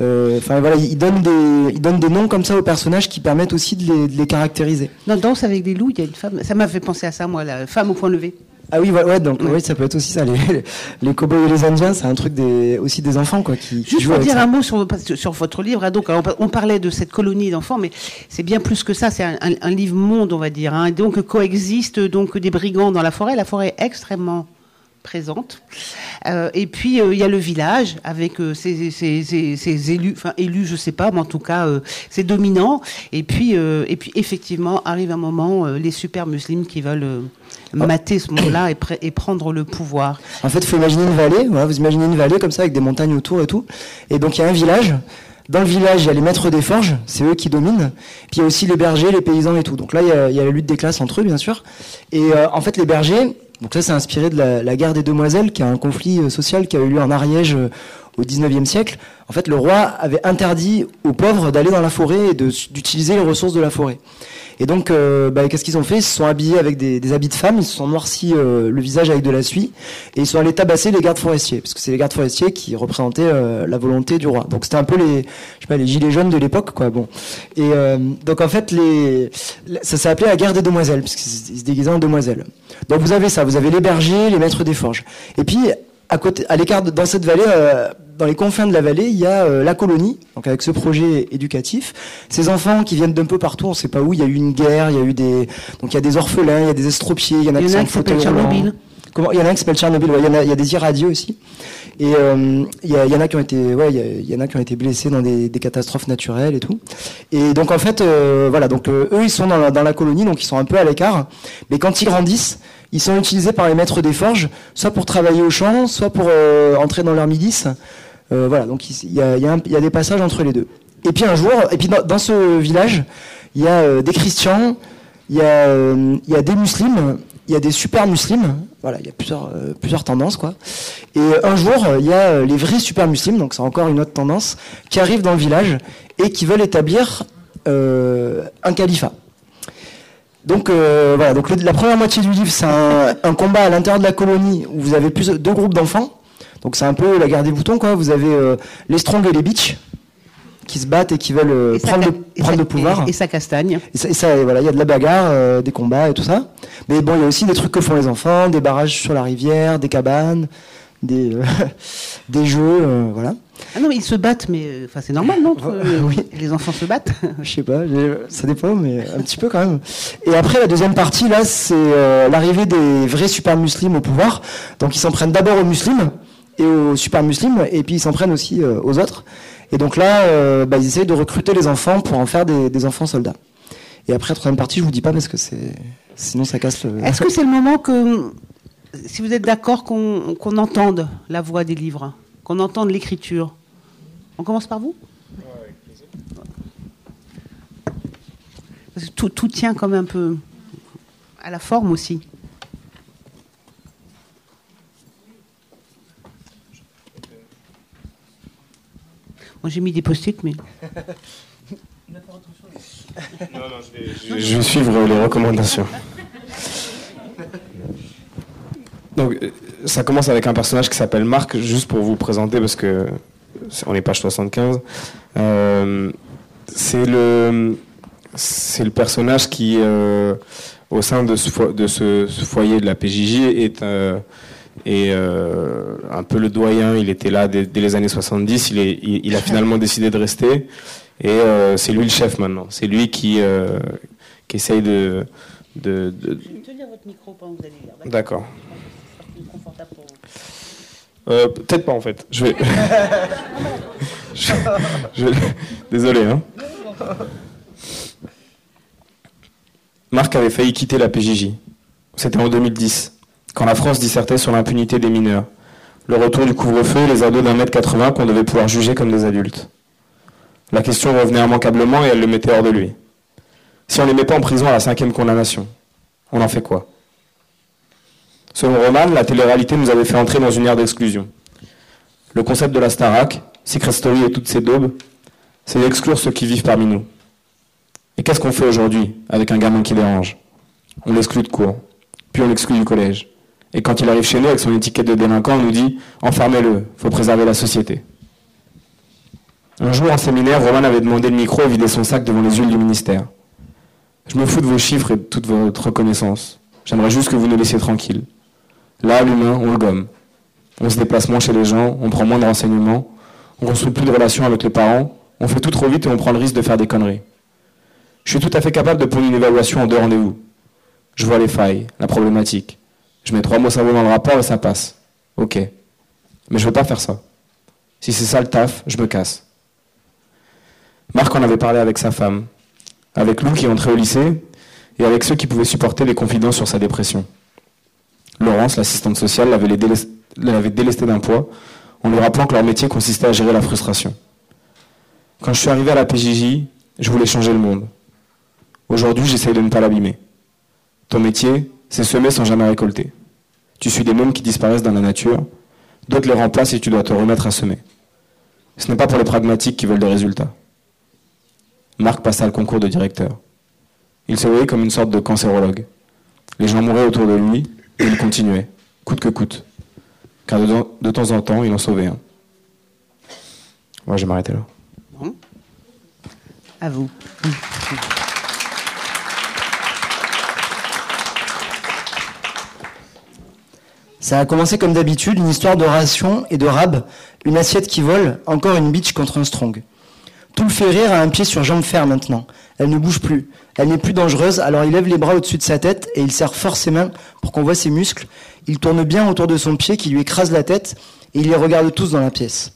euh, enfin voilà, il donne des, il donne des noms comme ça aux personnages qui permettent aussi de les, de les caractériser. Dans Danse avec des loups, il y a une femme. Ça m'a fait penser à ça, moi, la femme au point levé. Ah oui, ouais, donc oui, ça peut être aussi ça. Les, les cowboys et les indiens, c'est un truc des, aussi des enfants, quoi, qui. Juste pour dire un mot sur, sur votre livre. Hein, donc, on parlait de cette colonie d'enfants, mais c'est bien plus que ça. C'est un, un, livre monde, on va dire. Hein, donc, coexistent donc des brigands dans la forêt. La forêt est extrêmement présente. Euh, et puis euh, il y a le village avec euh, ses, élus, enfin élus, je sais pas, mais en tout cas ses dominants. Et puis et puis effectivement arrive un moment les super musulmans qui veulent mater ce monde-là et, prendre le pouvoir. En fait, il faut imaginer une vallée. Voilà, vous imaginez une vallée comme ça avec des montagnes autour et tout. Et donc il y a un village. Dans le village, il y a les maîtres des forges, c'est eux qui dominent. Puis il y a aussi les bergers, les paysans et tout. Donc là, il y a, la lutte des classes entre eux, bien sûr. Et en fait, les bergers, donc ça, c'est inspiré de la, la, guerre des demoiselles, qui est un conflit euh, social qui a eu lieu en Ariège euh, au 19e siècle. En fait, le roi avait interdit aux pauvres d'aller dans la forêt et d'utiliser les ressources de la forêt. Et donc, euh, bah, qu'est-ce qu'ils ont fait? Ils se sont habillés avec des, habits de femmes, ils se sont noircis euh, le visage avec de la suie, et ils sont allés tabasser les gardes forestiers, parce que c'est les gardes forestiers qui représentaient euh, la volonté du roi. Donc c'était un peu les, je sais pas, les gilets jaunes de l'époque, quoi. Bon. Et donc en fait, les, ça s'est appelé la guerre des demoiselles, parce qu'ils se déguisaient en demoiselles. Donc vous avez ça, vous avez les bergers, les maîtres des forges, et puis à côté, à l'écart dans cette vallée dans les confins de la vallée, il y a euh, la colonie, donc avec ce projet éducatif. Ces enfants qui viennent d'un peu partout, on ne sait pas où. Il y a eu une guerre, il y a eu des, donc il y a des orphelins, il y a des estropiés, il y en a qui sont s'appelle Tchernobyl. Comment Il y en a un qui s'appelle Tchernobyl. il, y en a, il y a des irradiés aussi. Et euh, il, y en a qui ont été, ouais, il y, en a qui ont été blessés dans des, catastrophes naturelles et tout. Et donc en fait, euh, voilà, donc eux ils sont dans la, colonie, donc ils sont un peu à l'écart. Mais quand ils grandissent, ils sont utilisés par les maîtres des forges, soit pour travailler au champ, soit pour entrer dans leur milice. Euh, voilà, donc il y a, des passages entre les deux. Et puis un jour, et puis dans, ce village, il y a euh, des chrétiens, il y, y a des musulmans, il y a des super musulmans. Voilà, il y a plusieurs, plusieurs tendances, quoi. Et un jour, il y a les vrais super musulmans, donc c'est encore une autre tendance, qui arrivent dans le village et qui veulent établir euh, un califat. Donc euh, voilà, la première moitié du livre, c'est un, combat à l'intérieur de la colonie où vous avez plus deux groupes d'enfants. Donc c'est un peu la guerre des boutons. Vous avez les Strong et les Beach qui se battent et qui veulent prendre, le, prendre le pouvoir. Et, ça castagne. Et ça, voilà, il y a de la bagarre, des combats et tout ça. Mais bon, il y a aussi des trucs que font les enfants, des barrages sur la rivière, des cabanes, des, [laughs] des jeux, voilà. Ah non, mais ils se battent, mais euh, enfin c'est normal, non euh, [laughs] oui. Les enfants se battent [laughs] Je sais pas, ça dépend, mais un petit peu quand même. Et après, la deuxième partie, là, c'est euh, l'arrivée des vrais super musulmans au pouvoir. Donc ils s'en prennent d'abord aux musulmans et aux super musulmans, et puis ils s'en prennent aussi aux autres. Et donc là, bah, ils essayent de recruter les enfants pour en faire des, enfants soldats. Et après, la troisième partie, je vous dis pas parce que c'est sinon ça casse le. Est-ce que c'est le moment que, si vous êtes d'accord, qu'on entende la voix des livres qu'on entende l'écriture. On commence par vous? Tout, tout, tient comme un peu à la forme aussi. Moi j'ai mis des post-it, mais. Non, non, je vais, je vais suivre les recommandations. Donc, euh, ça commence avec un personnage qui s'appelle Marc, juste pour vous présenter, parce que on est page 75. Euh, c'est le, c'est le personnage qui, euh, au sein de ce, de ce, foyer de la PJJ, est, est un peu le doyen. Il était là dès, les années 70. Il, est, il, a finalement décidé de rester. Et c'est lui le chef maintenant. C'est lui qui, qui essaye de. de, de... Tenir votre micro pendant que vous allez lire. D'accord? Euh, peut-être pas en fait. Je vais. [laughs] Désolé. Hein. Marc avait failli quitter la PJJ. C'était en 2010, quand la France dissertait sur l'impunité des mineurs. Le retour du couvre-feu et les ados d'un mètre 80 qu'on devait pouvoir juger comme des adultes. La question revenait immanquablement et elle le mettait hors de lui. Si on ne les met pas en prison à la cinquième condamnation, on en fait quoi? Selon Roman, la télé-réalité nous avait fait entrer dans une ère d'exclusion. Le concept de la Starac, Secret Story et toutes ces daubes, c'est d'exclure ceux qui vivent parmi nous. Et qu'est-ce qu'on fait aujourd'hui avec un gamin qui dérange On l'exclut de cours, puis on l'exclut du collège. Et quand il arrive chez nous avec son étiquette de délinquant, on nous dit Enfermez-le, faut préserver la société. Un jour en séminaire, Roman avait demandé le micro et vidé son sac devant les huiles du ministère. Je me fous de vos chiffres et de toute votre reconnaissance. J'aimerais juste que vous nous laissiez tranquilles. Là, l'humain, on le gomme. On se déplace moins chez les gens, on prend moins de renseignements, on construit plus de relations avec les parents, on fait tout trop vite et on prend le risque de faire des conneries. Je suis tout à fait capable de prendre une évaluation en deux rendez-vous. Je vois les failles, la problématique. Je mets trois mots cerveau dans le rapport et ça passe. Ok. Mais je veux pas faire ça. Si c'est ça le taf, je me casse. Marc en avait parlé avec sa femme, avec Lou qui entrait au lycée, et avec ceux qui pouvaient supporter les confidences sur sa dépression. Laurence, l'assistante sociale, l'avait délesté d'un poids en lui rappelant que leur métier consistait à gérer la frustration. Quand je suis arrivé à la PJJ, je voulais changer le monde. Aujourd'hui, j'essaye de ne pas l'abîmer. Ton métier, c'est semer sans jamais récolter. Tu suis des mômes qui disparaissent dans la nature, d'autres les remplacent et tu dois te remettre à semer. Ce n'est pas pour les pragmatiques qui veulent des résultats. Marc passa le concours de directeur. Il se voyait comme une sorte de cancérologue. Les gens mouraient autour de lui, et il continuait, coûte que coûte. Car de, temps en temps, il en sauvait un. Moi, je vais m'arrêter là. À vous. Ça a commencé comme d'habitude, une histoire de ration et de rab, une assiette qui vole, encore une bitch contre un strong. Tout le fait rire a un pied sur jambe ferme maintenant. Elle ne bouge plus. Elle n'est plus dangereuse, alors il lève les bras au-dessus de sa tête et il serre fort ses mains pour qu'on voit ses muscles. Il tourne bien autour de son pied qui lui écrase la tête et il les regarde tous dans la pièce.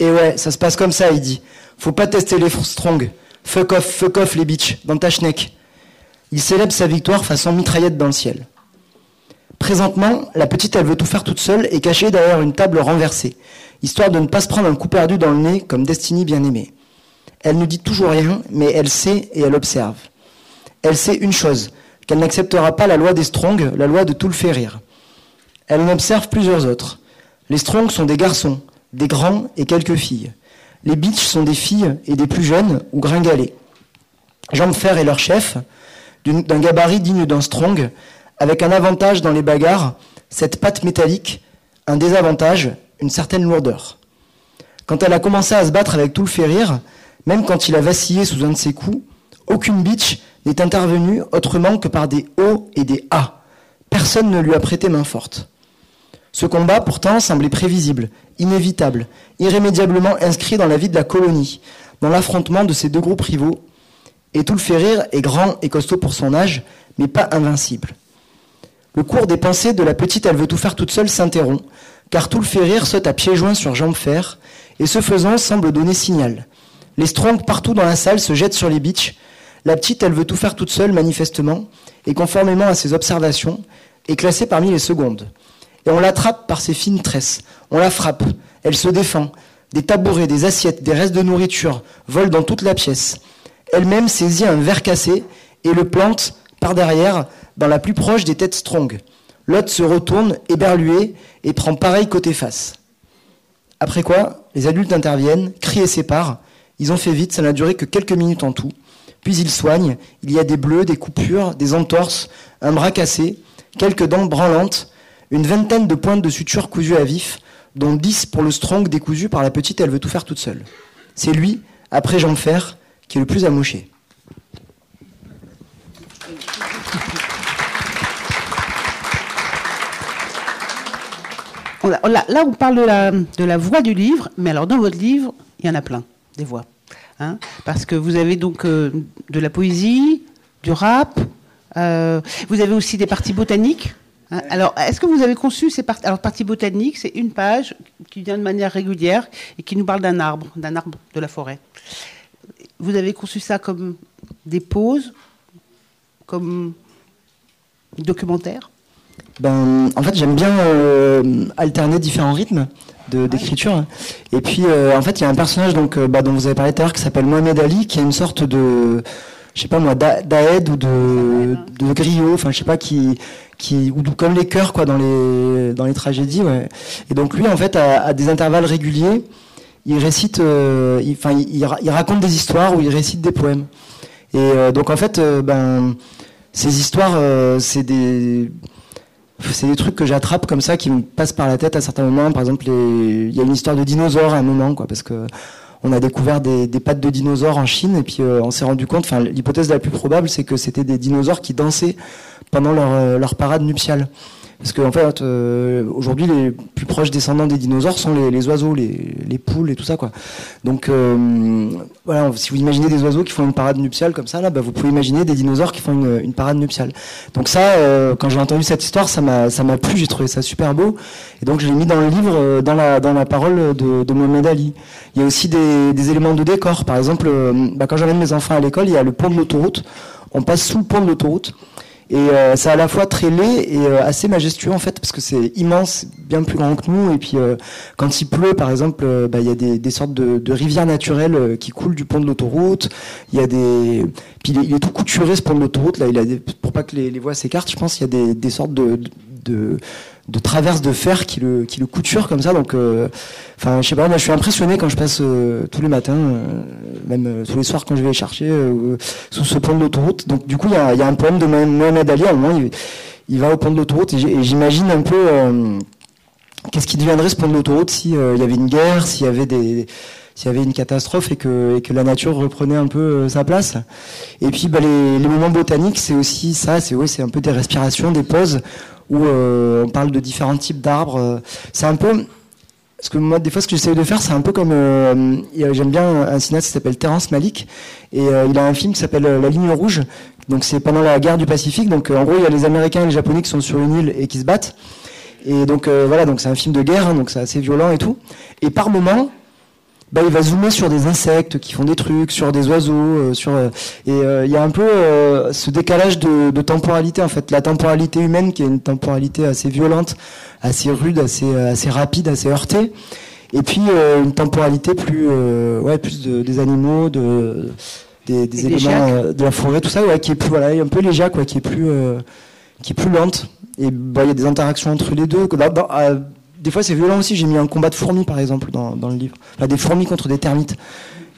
Et ouais, ça se passe comme ça, il dit. Faut pas tester les strong. Fuck off, fuck off les bitches, dans ta schneck. Il célèbre sa victoire façon mitraillette dans le ciel. Présentement, la petite, elle veut tout faire toute seule et cachée derrière une table renversée, histoire de ne pas se prendre un coup perdu dans le nez comme Destiny bien aimée. Elle ne dit toujours rien, mais elle sait et elle observe. Elle sait une chose, qu'elle n'acceptera pas la loi des Strongs, la loi de tout le faire rire. Elle en observe plusieurs autres. Les Strongs sont des garçons, des grands et quelques filles. Les Bitch sont des filles et des plus jeunes ou gringalés. Jean Fer est leur chef, d'un gabarit digne d'un Strong, avec un avantage dans les bagarres, cette patte métallique, un désavantage, une certaine lourdeur. Quand elle a commencé à se battre avec tout le férir, même quand il a vacillé sous un de ses coups, aucune bitch n'est intervenue autrement que par des O et des A. Personne ne lui a prêté main forte. Ce combat, pourtant, semblait prévisible, inévitable, irrémédiablement inscrit dans la vie de la colonie, dans l'affrontement de ces deux groupes rivaux. Et tout le férir est grand et costaud pour son âge, mais pas invincible. Le cours des pensées de la petite Elle veut tout faire toute seule s'interrompt, car tout le férir saute à pieds joints sur jambes fer, et ce faisant semble donner signal. Les strongs partout dans la salle se jettent sur les bitches. La petite, elle veut tout faire toute seule, manifestement, et conformément à ses observations, est classée parmi les secondes. Et on l'attrape par ses fines tresses. On la frappe. Elle se défend. Des tabourets, des assiettes, des restes de nourriture volent dans toute la pièce. Elle-même saisit un verre cassé et le plante par derrière dans la plus proche des têtes strong. L'autre se retourne, éberlué, et prend pareil côté face. Après quoi, les adultes interviennent, crient et séparent. Ils ont fait vite, ça n'a duré que quelques minutes en tout. Puis ils soignent. Il y a des bleus, des coupures, des entorses, un bras cassé, quelques dents branlantes, une vingtaine de pointes de suture cousues à vif, dont dix pour le strong décousu par la petite, elle veut tout faire toute seule. C'est lui, après Jean Fer, qui est le plus amoché. Là, on parle de la, de la voix du livre, mais alors dans votre livre, il y en a plein, des voix. Hein Parce que vous avez donc euh, de la poésie, du rap, euh, vous avez aussi des parties botaniques. Hein alors, est-ce que vous avez conçu ces parties Alors, partie botanique, c'est une page qui vient de manière régulière et qui nous parle d'un arbre, d'un arbre de la forêt. Vous avez conçu ça comme des pauses, comme documentaire? Ben, en fait, j'aime bien euh, alterner différents rythmes d'écriture. Et puis, euh, en fait, il y a un personnage donc, euh, bah, dont vous avez parlé tout à l'heure qui s'appelle Mohamed Ali, qui est une sorte de, je sais pas moi, d'Aed ou de, de griot, enfin, je sais pas, qui, qui, ou comme les chœurs, quoi, dans les, dans les tragédies, ouais. Et donc, lui, en fait, à, des intervalles réguliers, il récite, enfin, il, il, raconte des histoires ou il récite des poèmes. Et donc, en fait, ben, ces histoires, c'est des, c'est des trucs que j'attrape comme ça qui me passent par la tête à certains moments. Par exemple, il y a une histoire de dinosaures à un moment, parce que on a découvert des, pattes de dinosaures en Chine et puis euh, on s'est rendu compte. Enfin, l'hypothèse la plus probable, c'est que c'était des dinosaures qui dansaient pendant leur, euh, leur parade nuptiale. Parce qu'en en fait, euh, aujourd'hui, les plus proches descendants des dinosaures sont les, oiseaux, les, poules et tout ça, quoi. Donc, euh, voilà, si vous imaginez des oiseaux qui font une parade nuptiale comme ça, là, bah, vous pouvez imaginer des dinosaures qui font une, parade nuptiale. Donc ça, euh, quand j'ai entendu cette histoire, ça m'a, ça m'a plu, j'ai trouvé ça super beau, et donc je l'ai mis dans le livre, dans la, dans la parole de, de Mohamed Ali. Il y a aussi des, éléments de décor. Par exemple, bah, quand j'amène mes enfants à l'école, il y a le pont de l'autoroute. On passe sous le pont de l'autoroute. Et euh, c'est à la fois très laid et euh, assez majestueux en fait, parce que c'est immense, bien plus grand que nous. Et puis euh, quand il pleut, par exemple, bah, il y a des, sortes de, rivières naturelles qui coulent du pont de l'autoroute. Il y a des, puis il est, tout couturé ce pont de l'autoroute là. Il pour pas que les, voies s'écartent, je pense, il y a des, sortes de de traverses de fer qui le, qui le couture comme ça. Donc, euh, enfin, je sais pas, moi je suis impressionné quand je passe euh, tous les matins, euh, même tous les soirs quand je vais chercher sous ce pont de l'autoroute. Donc, du coup, il y a, y a, un poème de Mohamed Ali. À un moment, il, il va au pont de l'autoroute et j'imagine un peu qu'est-ce qui deviendrait ce pont de l'autoroute si il y avait une guerre, s'il y avait des s'il y avait une catastrophe et que, et que la nature reprenait un peu sa place. Et puis bah, les, les moments botaniques, c'est aussi ça, c'est ouais, c'est un peu des respirations, des pauses où euh, on parle de différents types d'arbres. C'est un peu parce que moi, des fois, ce que j'essaie de faire, c'est un peu comme euh, j'aime bien un cinéaste qui s'appelle Terrence Malick et euh, il a un film qui s'appelle La Ligne Rouge. Donc c'est pendant la guerre du Pacifique. Donc en gros, il y a les Américains et les Japonais qui sont sur une île et qui se battent. Et donc voilà, donc c'est un film de guerre, hein, donc c'est assez violent et tout. Et par moment, bah, il va zoomer sur des insectes qui font des trucs, sur des oiseaux, euh, sur euh, et euh, il y a un peu ce décalage de, de, temporalité en fait, la temporalité humaine qui est une temporalité assez violente, assez rude, assez assez rapide, assez heurtée, et puis une temporalité plus ouais plus de, des animaux, de des, des éléments de la forêt, tout ça, ouais, qui est plus voilà, un peu léger quoi, qui est plus qui est plus lente. Et bah, il y a des interactions entre les deux. Dans, dans, des fois c'est violent aussi. J'ai mis un combat de fourmis par exemple dans, dans le livre. Des fourmis contre des termites.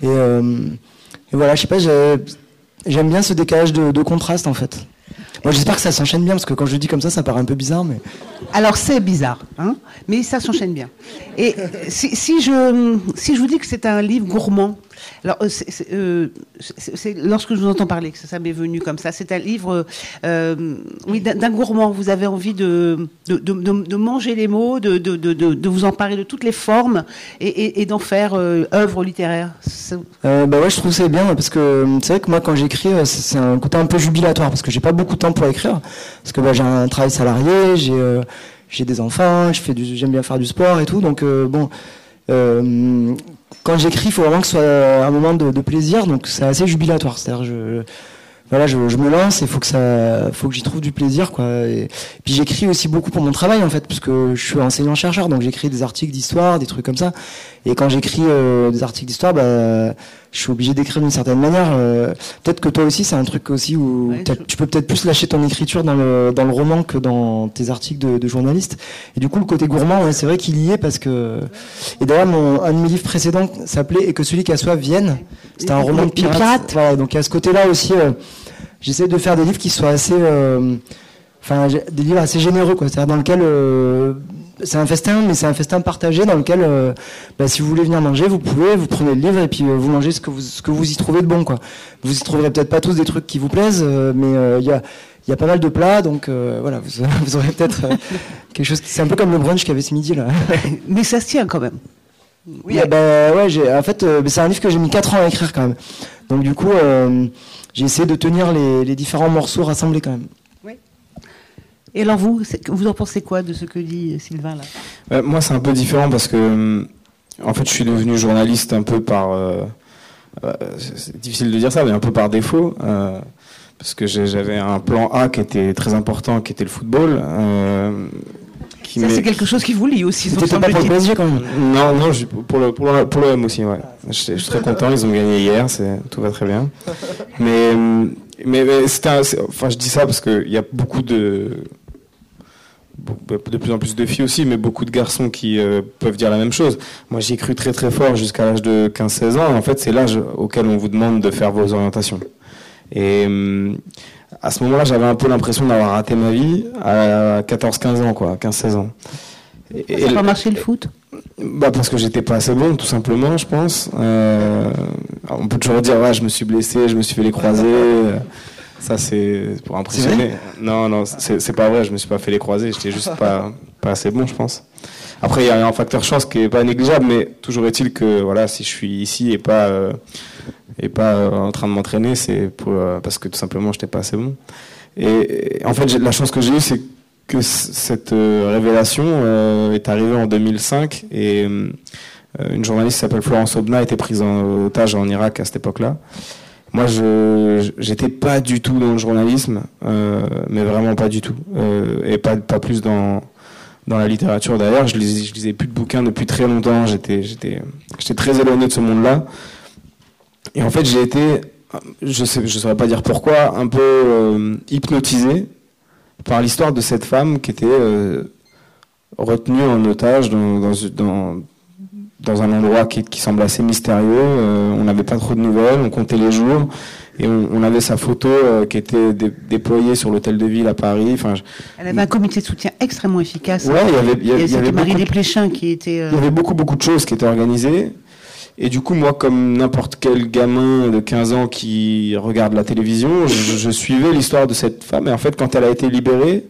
Et, euh, voilà, je sais pas, j'aime bien ce décalage de, de, contraste en fait. Moi, j'espère que ça s'enchaîne bien, parce que quand je dis comme ça, ça paraît un peu bizarre, mais. Alors, c'est bizarre, hein, mais ça s'enchaîne bien. Et si, si, je, si je vous dis que c'est un livre gourmand, alors, euh, euh, c'est lorsque je vous entends parler que ça, m'est venu comme ça. C'est un livre, euh, d'un gourmand. Vous avez envie de, manger les mots, de, de, vous emparer de toutes les formes et, d'en faire œuvre littéraire. bah ouais, je trouve ça bien parce que c'est vrai que moi, quand j'écris, c'est un côté un peu jubilatoire parce que j'ai pas beaucoup de temps pour écrire parce que bah, j'ai un travail salarié, j'ai des enfants, je fais j'aime bien faire du sport et tout, donc bon. Quand j'écris, il faut vraiment que ce soit un moment de, plaisir, donc c'est assez jubilatoire. C'est-à-dire, je, voilà, je, je, me lance et faut que ça, faut que j'y trouve du plaisir, quoi. Et, puis j'écris aussi beaucoup pour mon travail, en fait, parce que je suis enseignant chercheur, donc j'écris des articles d'histoire, des trucs comme ça. Et quand j'écris euh, des articles d'histoire, bah, je suis obligé d'écrire d'une certaine manière. Euh, peut-être que toi aussi, c'est un truc aussi où tu peux peut-être plus lâcher ton écriture dans le dans le roman que dans tes articles de, de journaliste. Et du coup, le côté gourmand, ouais, c'est vrai qu'il y est parce que. Et d'ailleurs, mon un de mes livres précédents s'appelait Et que celui qui a soif vienne. C'était un roman de pirate. Voilà, donc à ce côté-là aussi. Euh, j'essaie de faire des livres qui soient assez, euh, enfin, des livres assez généreux, quoi. C'est-à-dire dans lequel euh, c'est un festin, mais c'est un festin partagé dans lequel, euh, bah, si vous voulez venir manger, vous pouvez, vous prenez le livre et puis vous mangez ce que vous, ce que vous y trouvez de bon, quoi. Vous y trouverez peut-être pas tous des trucs qui vous plaisent, mais il y a il y a pas mal de plats, donc voilà, vous, [laughs] vous aurez peut-être quelque chose. C'est un peu comme le brunch qu'il y avait ce midi là. [laughs] Mais ça se tient quand même. Oui, bah, ouais, j'ai, en fait, c'est un livre que j'ai mis 4 ans à écrire quand même. Donc du coup, j'ai essayé de tenir les, différents morceaux rassemblés quand même. Et alors vous, vous en pensez quoi de ce que dit Sylvain là? Euh, Moi, c'est un peu différent parce que, en fait, je suis devenu journaliste un peu par, euh, euh, c'est difficile de dire ça, mais un peu par défaut. parce que j'avais un plan A qui était très important, qui était le football. Ça, c'est quelque chose qui vous lie aussi. C'était pas pour le PSG quand même Non, non, pour le, pour le, pour le M aussi, ouais. Je, suis très content, ils ont gagné hier, tout va très bien. Mais, mais, c'était enfin, je dis ça parce qu'il y a beaucoup de, de plus en plus de filles aussi, mais beaucoup de garçons qui euh, peuvent dire la même chose. Moi, j'y ai cru très très fort jusqu'à l'âge de 15-16 ans. En fait, c'est l'âge auquel on vous demande de faire vos orientations. Et à ce moment-là, j'avais un peu l'impression d'avoir raté ma vie à 14-15 ans, quoi, 15-16 ans. Et, ça n'a pas marché le foot? Bah parce que j'étais pas assez bon, tout simplement, je pense. Euh, on peut toujours dire, ouais, je me suis blessé, je me suis fait les croisés. Ça, c'est pour impressionner. Non, non, c'est pas vrai, je me suis pas fait les croisés, j'étais juste pas, [laughs] pas assez bon, je pense. Après, il y a un facteur chance qui est pas négligeable, mais toujours est-il que, voilà, si je suis ici et pas, euh, et pas euh, en train de m'entraîner, c'est euh, parce que tout simplement j'étais pas assez bon. Et, en fait, la chance que j'ai eue, c'est que cette euh, révélation est arrivée en 2005 et une journaliste qui s'appelle Florence Obna été prise en otage en Irak à cette époque-là. Moi, je j'étais pas du tout dans le journalisme, mais vraiment pas du tout, et pas pas plus dans dans la littérature d'ailleurs. Je lisais, plus de bouquins depuis très longtemps. J'étais j'étais j'étais très éloigné de ce monde-là. Et en fait, j'ai été, je ne je saurais pas dire pourquoi, un peu euh, hypnotisé par l'histoire de cette femme qui était euh, retenue en otage dans, dans, dans, un endroit qui, qui semble assez mystérieux. Euh, on n'avait pas trop de nouvelles, on comptait les jours. Et on, avait sa photo qui était déployée sur l'hôtel de ville à Paris. Enfin, Elle avait un comité de soutien extrêmement efficace. Ouais, il y avait, il y, avait, y avait Marie Desplechin qui était. Il y avait beaucoup beaucoup de choses qui étaient organisées. Et du coup, moi, comme n'importe quel gamin de 15 ans qui regarde la télévision, je, suivais l'histoire de cette femme. Et en fait, quand elle a été libérée,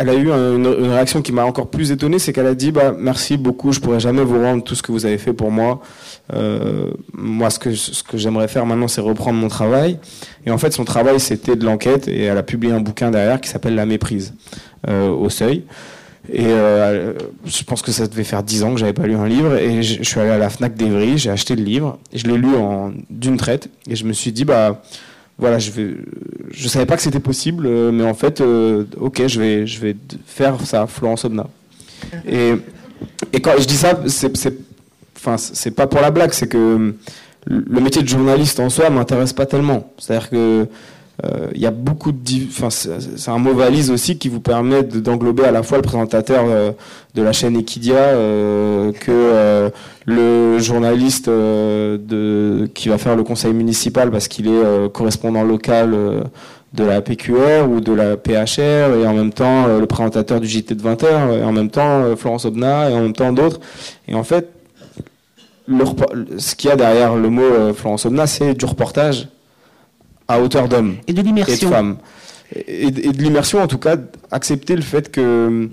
elle a eu une, réaction qui m'a encore plus étonné, c'est qu'elle a dit bah merci beaucoup, je pourrais jamais vous rendre tout ce que vous avez fait pour moi. Euh, moi, ce que j'aimerais faire maintenant, c'est reprendre mon travail. Et en fait, son travail, c'était de l'enquête, et elle a publié un bouquin derrière qui s'appelle La méprise euh, au seuil. Et euh, je pense que ça devait faire dix ans que j'avais pas lu un livre. Et je, suis allé à la Fnac d'Evry, j'ai acheté le livre, et je l'ai lu d'une traite. Et je me suis dit, bah voilà, je vais, je savais pas que c'était possible, euh, mais en fait, euh, ok, je vais, je vais faire ça, Florence Obna. [laughs] Et, et quand je dis ça, c'est, c'est, enfin, c'est pas pour la blague, c'est que le métier de journaliste en soi m'intéresse pas tellement. C'est-à-dire que il y a beaucoup de, enfin, c'est un mot valise aussi qui vous permet d'englober à la fois le présentateur euh, de la chaîne Equidia euh, que le journaliste de, qui va faire le conseil municipal parce qu'il est correspondant local de la PQR ou de la PHR et en même temps le présentateur du JT de 20h et en même temps Florence Obna et en même temps d'autres. Et en fait, ce qu'il y a derrière le mot Florence Obna, c'est du reportage à hauteur d'homme et de l'immersion. Et de femmes. Et, de l'immersion, en tout cas, accepter le fait que euh,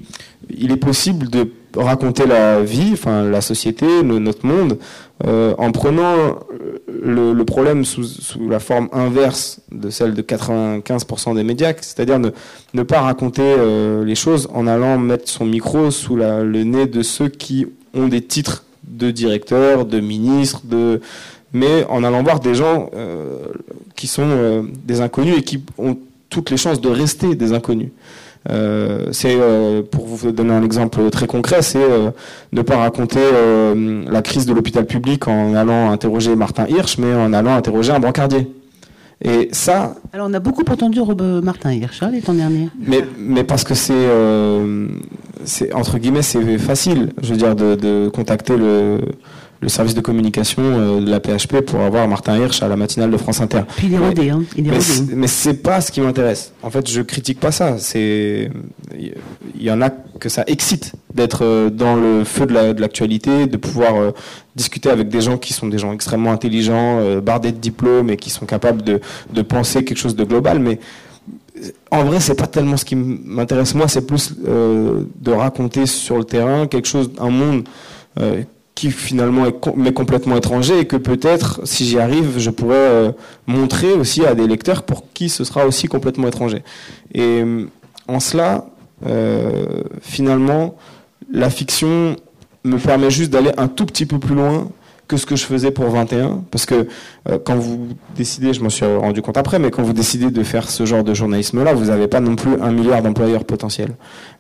il est possible de raconter la vie, enfin la société, notre monde, euh, en prenant euh, le, problème sous, la forme inverse de celle de 95% des médias, c'est-à-dire ne, ne, pas raconter les choses en allant mettre son micro sous le nez de ceux qui ont des titres de directeur, de ministre, de mais en allant voir des gens euh, qui sont euh, des inconnus et qui ont toutes les chances de rester des inconnus. Euh, c'est pour vous donner un exemple très concret, c'est ne pas raconter la crise de l'hôpital public en allant interroger Martin Hirsch, mais en allant interroger un brancardier. Et ça. Alors on a beaucoup entendu Martin Hirsch hein, les temps derniers. Mais, mais parce que c'est, c'est entre guillemets, c'est facile, je veux dire, de, de contacter le le service de communication euh, de la PHP pour avoir Martin Hirsch à la matinale de France Inter. Puis il est rodé, hein. Il est mais, rodé. mais c'est pas ce qui m'intéresse. En fait, je critique pas ça. C'est, il y en a que ça excite d'être euh, dans le feu de l'actualité, de pouvoir euh, discuter avec des gens qui sont des gens extrêmement intelligents, bardés de diplômes et qui sont capables de, de penser quelque chose de global. Mais en vrai, c'est pas tellement ce qui m'intéresse moi, c'est plus de raconter sur le terrain quelque chose, un monde qui finalement est complètement étranger et que peut-être, si j'y arrive, je pourrais euh, montrer aussi à des lecteurs pour qui ce sera aussi complètement étranger. Et euh, en cela, euh, finalement, la fiction me permet juste d'aller un tout petit peu plus loin que ce que je faisais pour 21. Parce que euh, quand vous décidez, je m'en suis rendu compte après, mais quand vous décidez de faire ce genre de journalisme-là, vous n'avez pas non plus un milliard d'employeurs potentiels.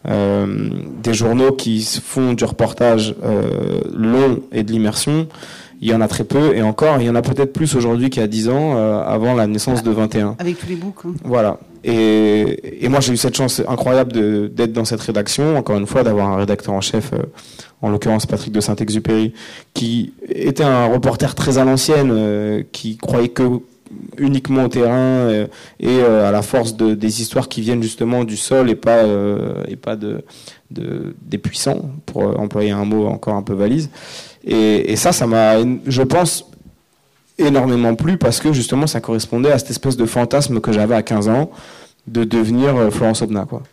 Euh, des journaux qui font du reportage euh, long et de l'immersion, il y en a très peu, et encore, il y en a peut-être plus aujourd'hui qu'il y a 10 ans, euh, avant la naissance de 21. Avec tous les boucs. Hein. Voilà. Et, et, moi, j'ai eu cette chance incroyable d'être dans cette rédaction, encore une fois, d'avoir un rédacteur en chef en l'occurrence Patrick de Saint-Exupéry, qui était un reporter très à l'ancienne, euh, qui croyait que uniquement au terrain euh, et euh, à la force de, des histoires qui viennent justement du sol et pas et pas de, de, des puissants pour employer un mot encore un peu valise et, ça ça m'a je pense énormément plu parce que justement ça correspondait à cette espèce de fantasme que j'avais à 15 ans de devenir Florence Obna quoi.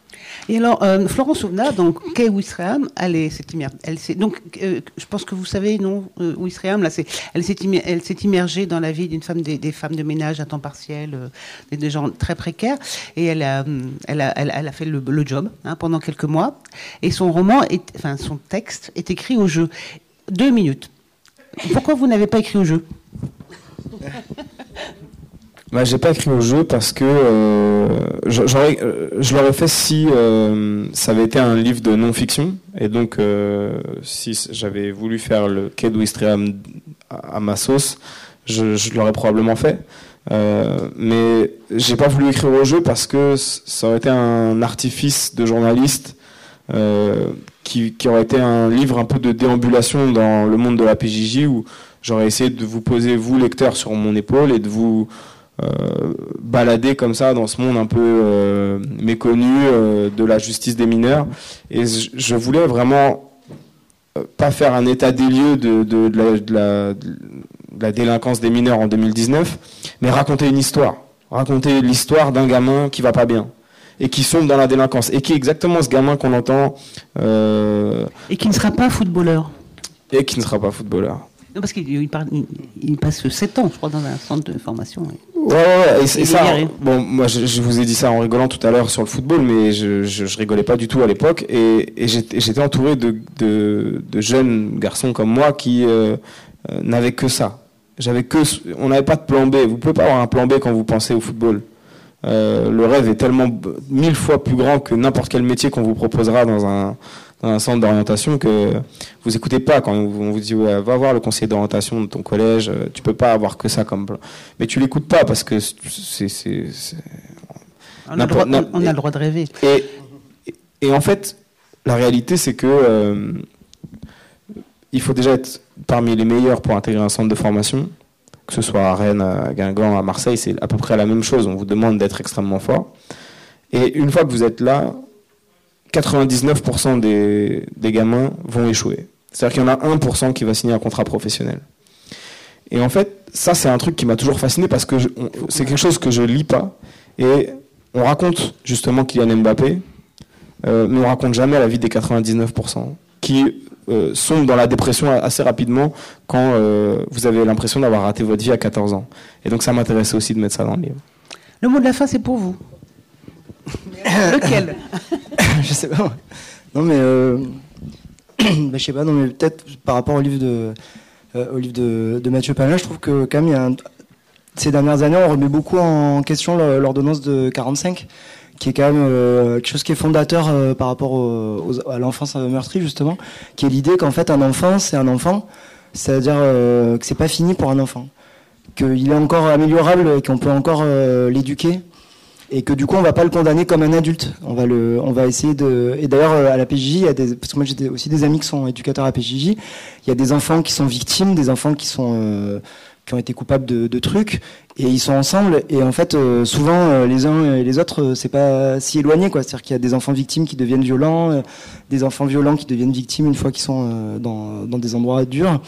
Et alors, euh, Florence Ouvna, donc, Kay Wisreham, elle est, s'est, donc, euh, je pense que vous savez, non, euh, là, elle s'est, immergée dans la vie d'une femme, des, femmes de ménage à temps partiel, euh, des, gens très précaires, et elle a, elle a, elle, a fait le, job hein, pendant quelques mois. Et son roman, est, enfin, son texte est écrit au jeu. Deux minutes. Pourquoi vous n'avez pas écrit au jeu bah, j'ai pas écrit au jeu parce que euh, euh, je l'aurais fait si euh, ça avait été un livre de non-fiction et donc si j'avais voulu faire le quai d'Ouistreham à, ma sauce, je, je l'aurais probablement fait. Mais j'ai pas voulu écrire au jeu parce que ça aurait été un artifice de journaliste qui, qui aurait été un livre un peu de déambulation dans le monde de la PJJ où j'aurais essayé de vous poser vous lecteur sur mon épaule et de vous euh, balader comme ça dans ce monde un peu euh, méconnu euh, de la justice des mineurs. Et je voulais vraiment pas faire un état des lieux de, la, de, la, délinquance des mineurs en 2019, mais raconter une histoire. Raconter l'histoire d'un gamin qui va pas bien et qui sombre dans la délinquance et qui est exactement ce gamin qu'on entend. Euh... Et qui ne sera pas footballeur. Et qui ne sera pas footballeur. Non, parce qu'il il, passe 7 ans, je crois, dans un centre de formation. Ouais, ouais, et, ça, bon, moi, je, vous ai dit ça en rigolant tout à l'heure sur le football, mais je, je, rigolais pas du tout à l'époque, et, et j'étais entouré de, de, de, jeunes garçons comme moi qui euh, euh, n'avaient que ça. J'avais que, on n'avait pas de plan B. Vous pouvez pas avoir un plan B quand vous pensez au football. Euh, le rêve est tellement mille fois plus grand que n'importe quel métier qu'on vous proposera dans un un centre d'orientation que vous écoutez pas quand on vous dit va voir le conseiller d'orientation de ton collège, euh, tu peux pas avoir que ça comme mais tu l'écoutes pas parce que c'est on, a le droit de rêver. Et, et en fait, la réalité c'est que euh, il faut déjà être parmi les meilleurs pour intégrer un centre de formation que ce soit à Rennes, à Guingamp, à Marseille, c'est à peu près la même chose. On vous demande d'être extrêmement fort. Et une fois que vous êtes là, 99% des, gamins vont échouer. C'est-à-dire qu'il y en a 1% qui va signer un contrat professionnel. Et en fait, ça, c'est un truc qui m'a toujours fasciné parce que c'est quelque chose que je lis pas. Et on raconte justement Kylian Mbappé, euh, mais on raconte jamais la vie des 99% qui euh, sont dans la dépression assez rapidement quand euh, vous avez l'impression d'avoir raté votre vie à 14 ans. Et donc ça m'intéressait aussi de mettre ça dans le livre. Le mot de la fin, c'est pour vous. [coughs] Lequel [coughs] Je sais pas. Non mais, [coughs] bah, je sais pas. Non mais peut-être par rapport au livre de, au livre de, de Mathieu Palin, je trouve que quand même il y a un, ces dernières années, on remet beaucoup en question l'ordonnance de 45 qui est quand même euh, quelque chose qui est fondateur euh, par rapport à l'enfance meurtrie justement, qui est l'idée qu'en fait un enfant c'est un enfant, c'est-à-dire euh, que c'est pas fini pour un enfant, qu'il est encore améliorable, qu'on peut encore l'éduquer et que du coup on va pas le condamner comme un adulte. On va le, on va essayer de. Et d'ailleurs à la PJJ, il y a des, parce que moi j'ai aussi des amis qui sont éducateurs à PJJ, il y a des enfants qui sont victimes, des enfants qui sont qui ont été coupables de, de, trucs et ils sont ensemble et en fait euh, souvent euh, les uns et les autres euh, c'est pas si éloigné quoi. C'est-à-dire qu'il y a des enfants victimes qui deviennent violents des enfants violents qui deviennent victimes une fois qu'ils sont dans, dans des endroits durs.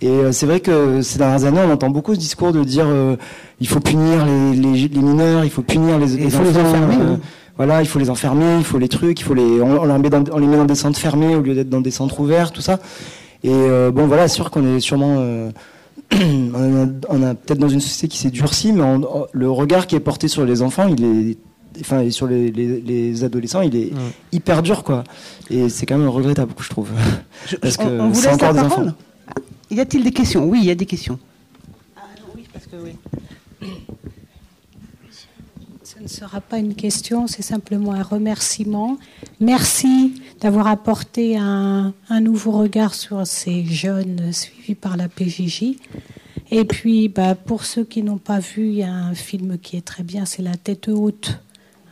Et c'est vrai que ces dernières années on entend beaucoup ce discours de dire il faut punir les, les, les, mineurs il faut punir les, les il faut les enfermer hein. voilà il faut les enfermer il faut les trucs il faut les on, on, met dans, on les met dans des centres fermés au lieu d'être dans des centres ouverts tout ça. Et bon voilà sûr qu'on est sûrement [clears throat] on a, peut-être dans une société qui s'est durcie, mais le regard qui est porté sur les enfants, il est enfin sur les, adolescents, il est hyper dur quoi. Et c'est quand même regrettable, je trouve. parce que on, vous laisse encore la parole. Y a-t-il des questions? Oui, il y a des questions. Ah oui, parce que oui. Ce ne sera pas une question, c'est simplement un remerciement. Merci d'avoir apporté un, nouveau regard sur ces jeunes suivis par la PJJ. Et puis, bah, pour ceux qui n'ont pas vu, il y a un film qui est très bien, c'est La tête haute,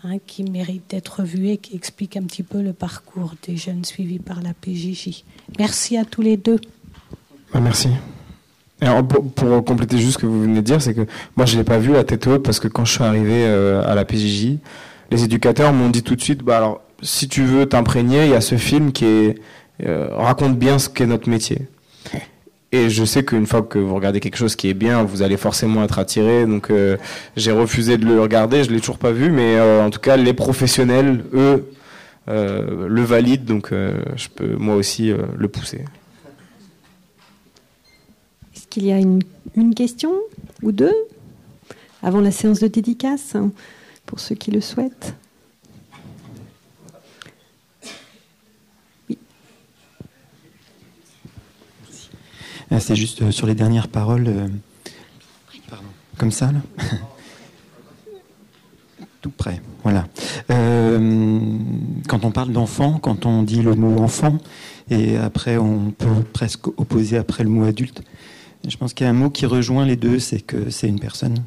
hein, qui mérite d'être vu et qui explique un petit peu le parcours des jeunes suivis par la PJJ. Merci à tous les deux. Bah, merci pour, compléter juste ce que vous venez de dire, c'est que moi je l'ai pas vu la tête haute parce que quand je suis arrivé euh, à la PJJ, les éducateurs m'ont dit tout de suite, bah alors si tu veux t'imprégner, il y a ce film qui est, euh, raconte bien ce qu'est notre métier. Et je sais qu'une fois que vous regardez quelque chose qui est bien, vous allez forcément être attiré. Donc euh, j'ai refusé de le regarder, je l'ai toujours pas vu, mais en tout cas les professionnels, eux, le valident, donc je peux moi aussi le pousser qu'il y a une, question ou deux avant la séance de dédicace pour ceux qui le souhaitent? Oui. Ah, c'est juste euh, sur les dernières paroles. Euh, comme ça, là? [laughs] Tout près, voilà. Euh, quand on parle d'enfant, quand on dit le mot enfant, et après on peut presque opposer après le mot adulte, je pense qu'il y a un mot qui rejoint les deux, c'est que c'est une personne.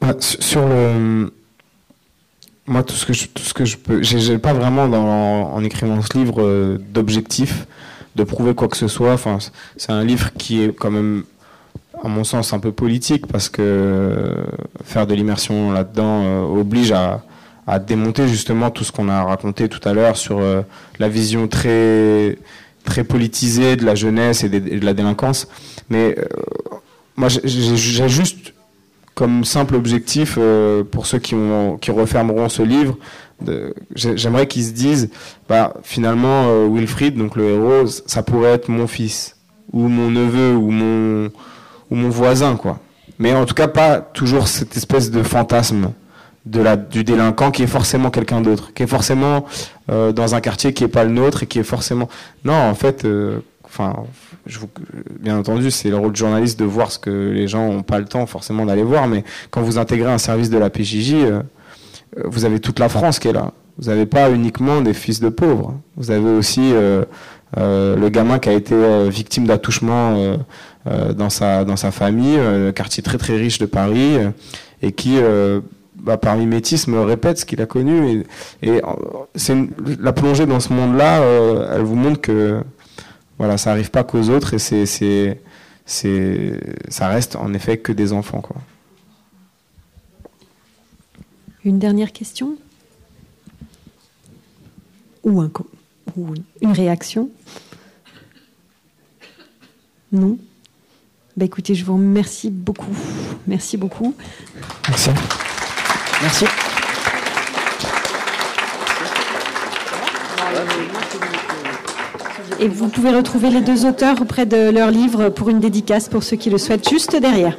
Bah, sur le. Moi, tout ce que je, tout ce que je peux. J'ai pas vraiment, en écrivant ce livre, euh, d'objectif de prouver quoi que ce soit. Enfin, c'est un livre qui est quand même, à mon sens, un peu politique parce que euh, faire de l'immersion là-dedans euh, oblige à, à démonter justement tout ce qu'on a raconté tout à l'heure sur euh, la vision très très politisée de la jeunesse et de, la délinquance. Mais euh, moi, j'ai juste comme simple objectif euh, pour ceux qui, ont, qui refermeront ce livre, j'aimerais qu'ils se disent, bah finalement Wilfried, donc le héros, ça pourrait être mon fils ou mon neveu ou mon ou mon voisin quoi. Mais en tout cas pas toujours cette espèce de fantasme de la, du délinquant qui est forcément quelqu'un d'autre, qui est forcément euh, dans un quartier qui est pas le nôtre et qui est forcément. Non, en fait, euh, enfin, bien entendu, c'est le rôle de journaliste de voir ce que les gens ont pas le temps forcément d'aller voir, mais quand vous intégrez un service de la PJJ, euh, vous avez toute la France qui est là. Vous n'avez pas uniquement des fils de pauvres. Vous avez aussi le gamin qui a été victime d'attouchement dans sa dans sa famille, quartier très très riche de Paris, et qui bah, par mimétisme, répète ce qu'il a connu. Et, et c'est la plongée dans ce monde-là, euh, elle vous montre que voilà, ça arrive pas qu'aux autres et c'est, c'est, c'est, ça reste en effet que des enfants, quoi. Une dernière question? Ou, un, ou une réaction? Non? Bah écoutez, je vous remercie beaucoup. Merci beaucoup. Merci. Merci. Et vous pouvez retrouver les deux auteurs auprès de leur livre pour une dédicace pour ceux qui le souhaitent juste derrière.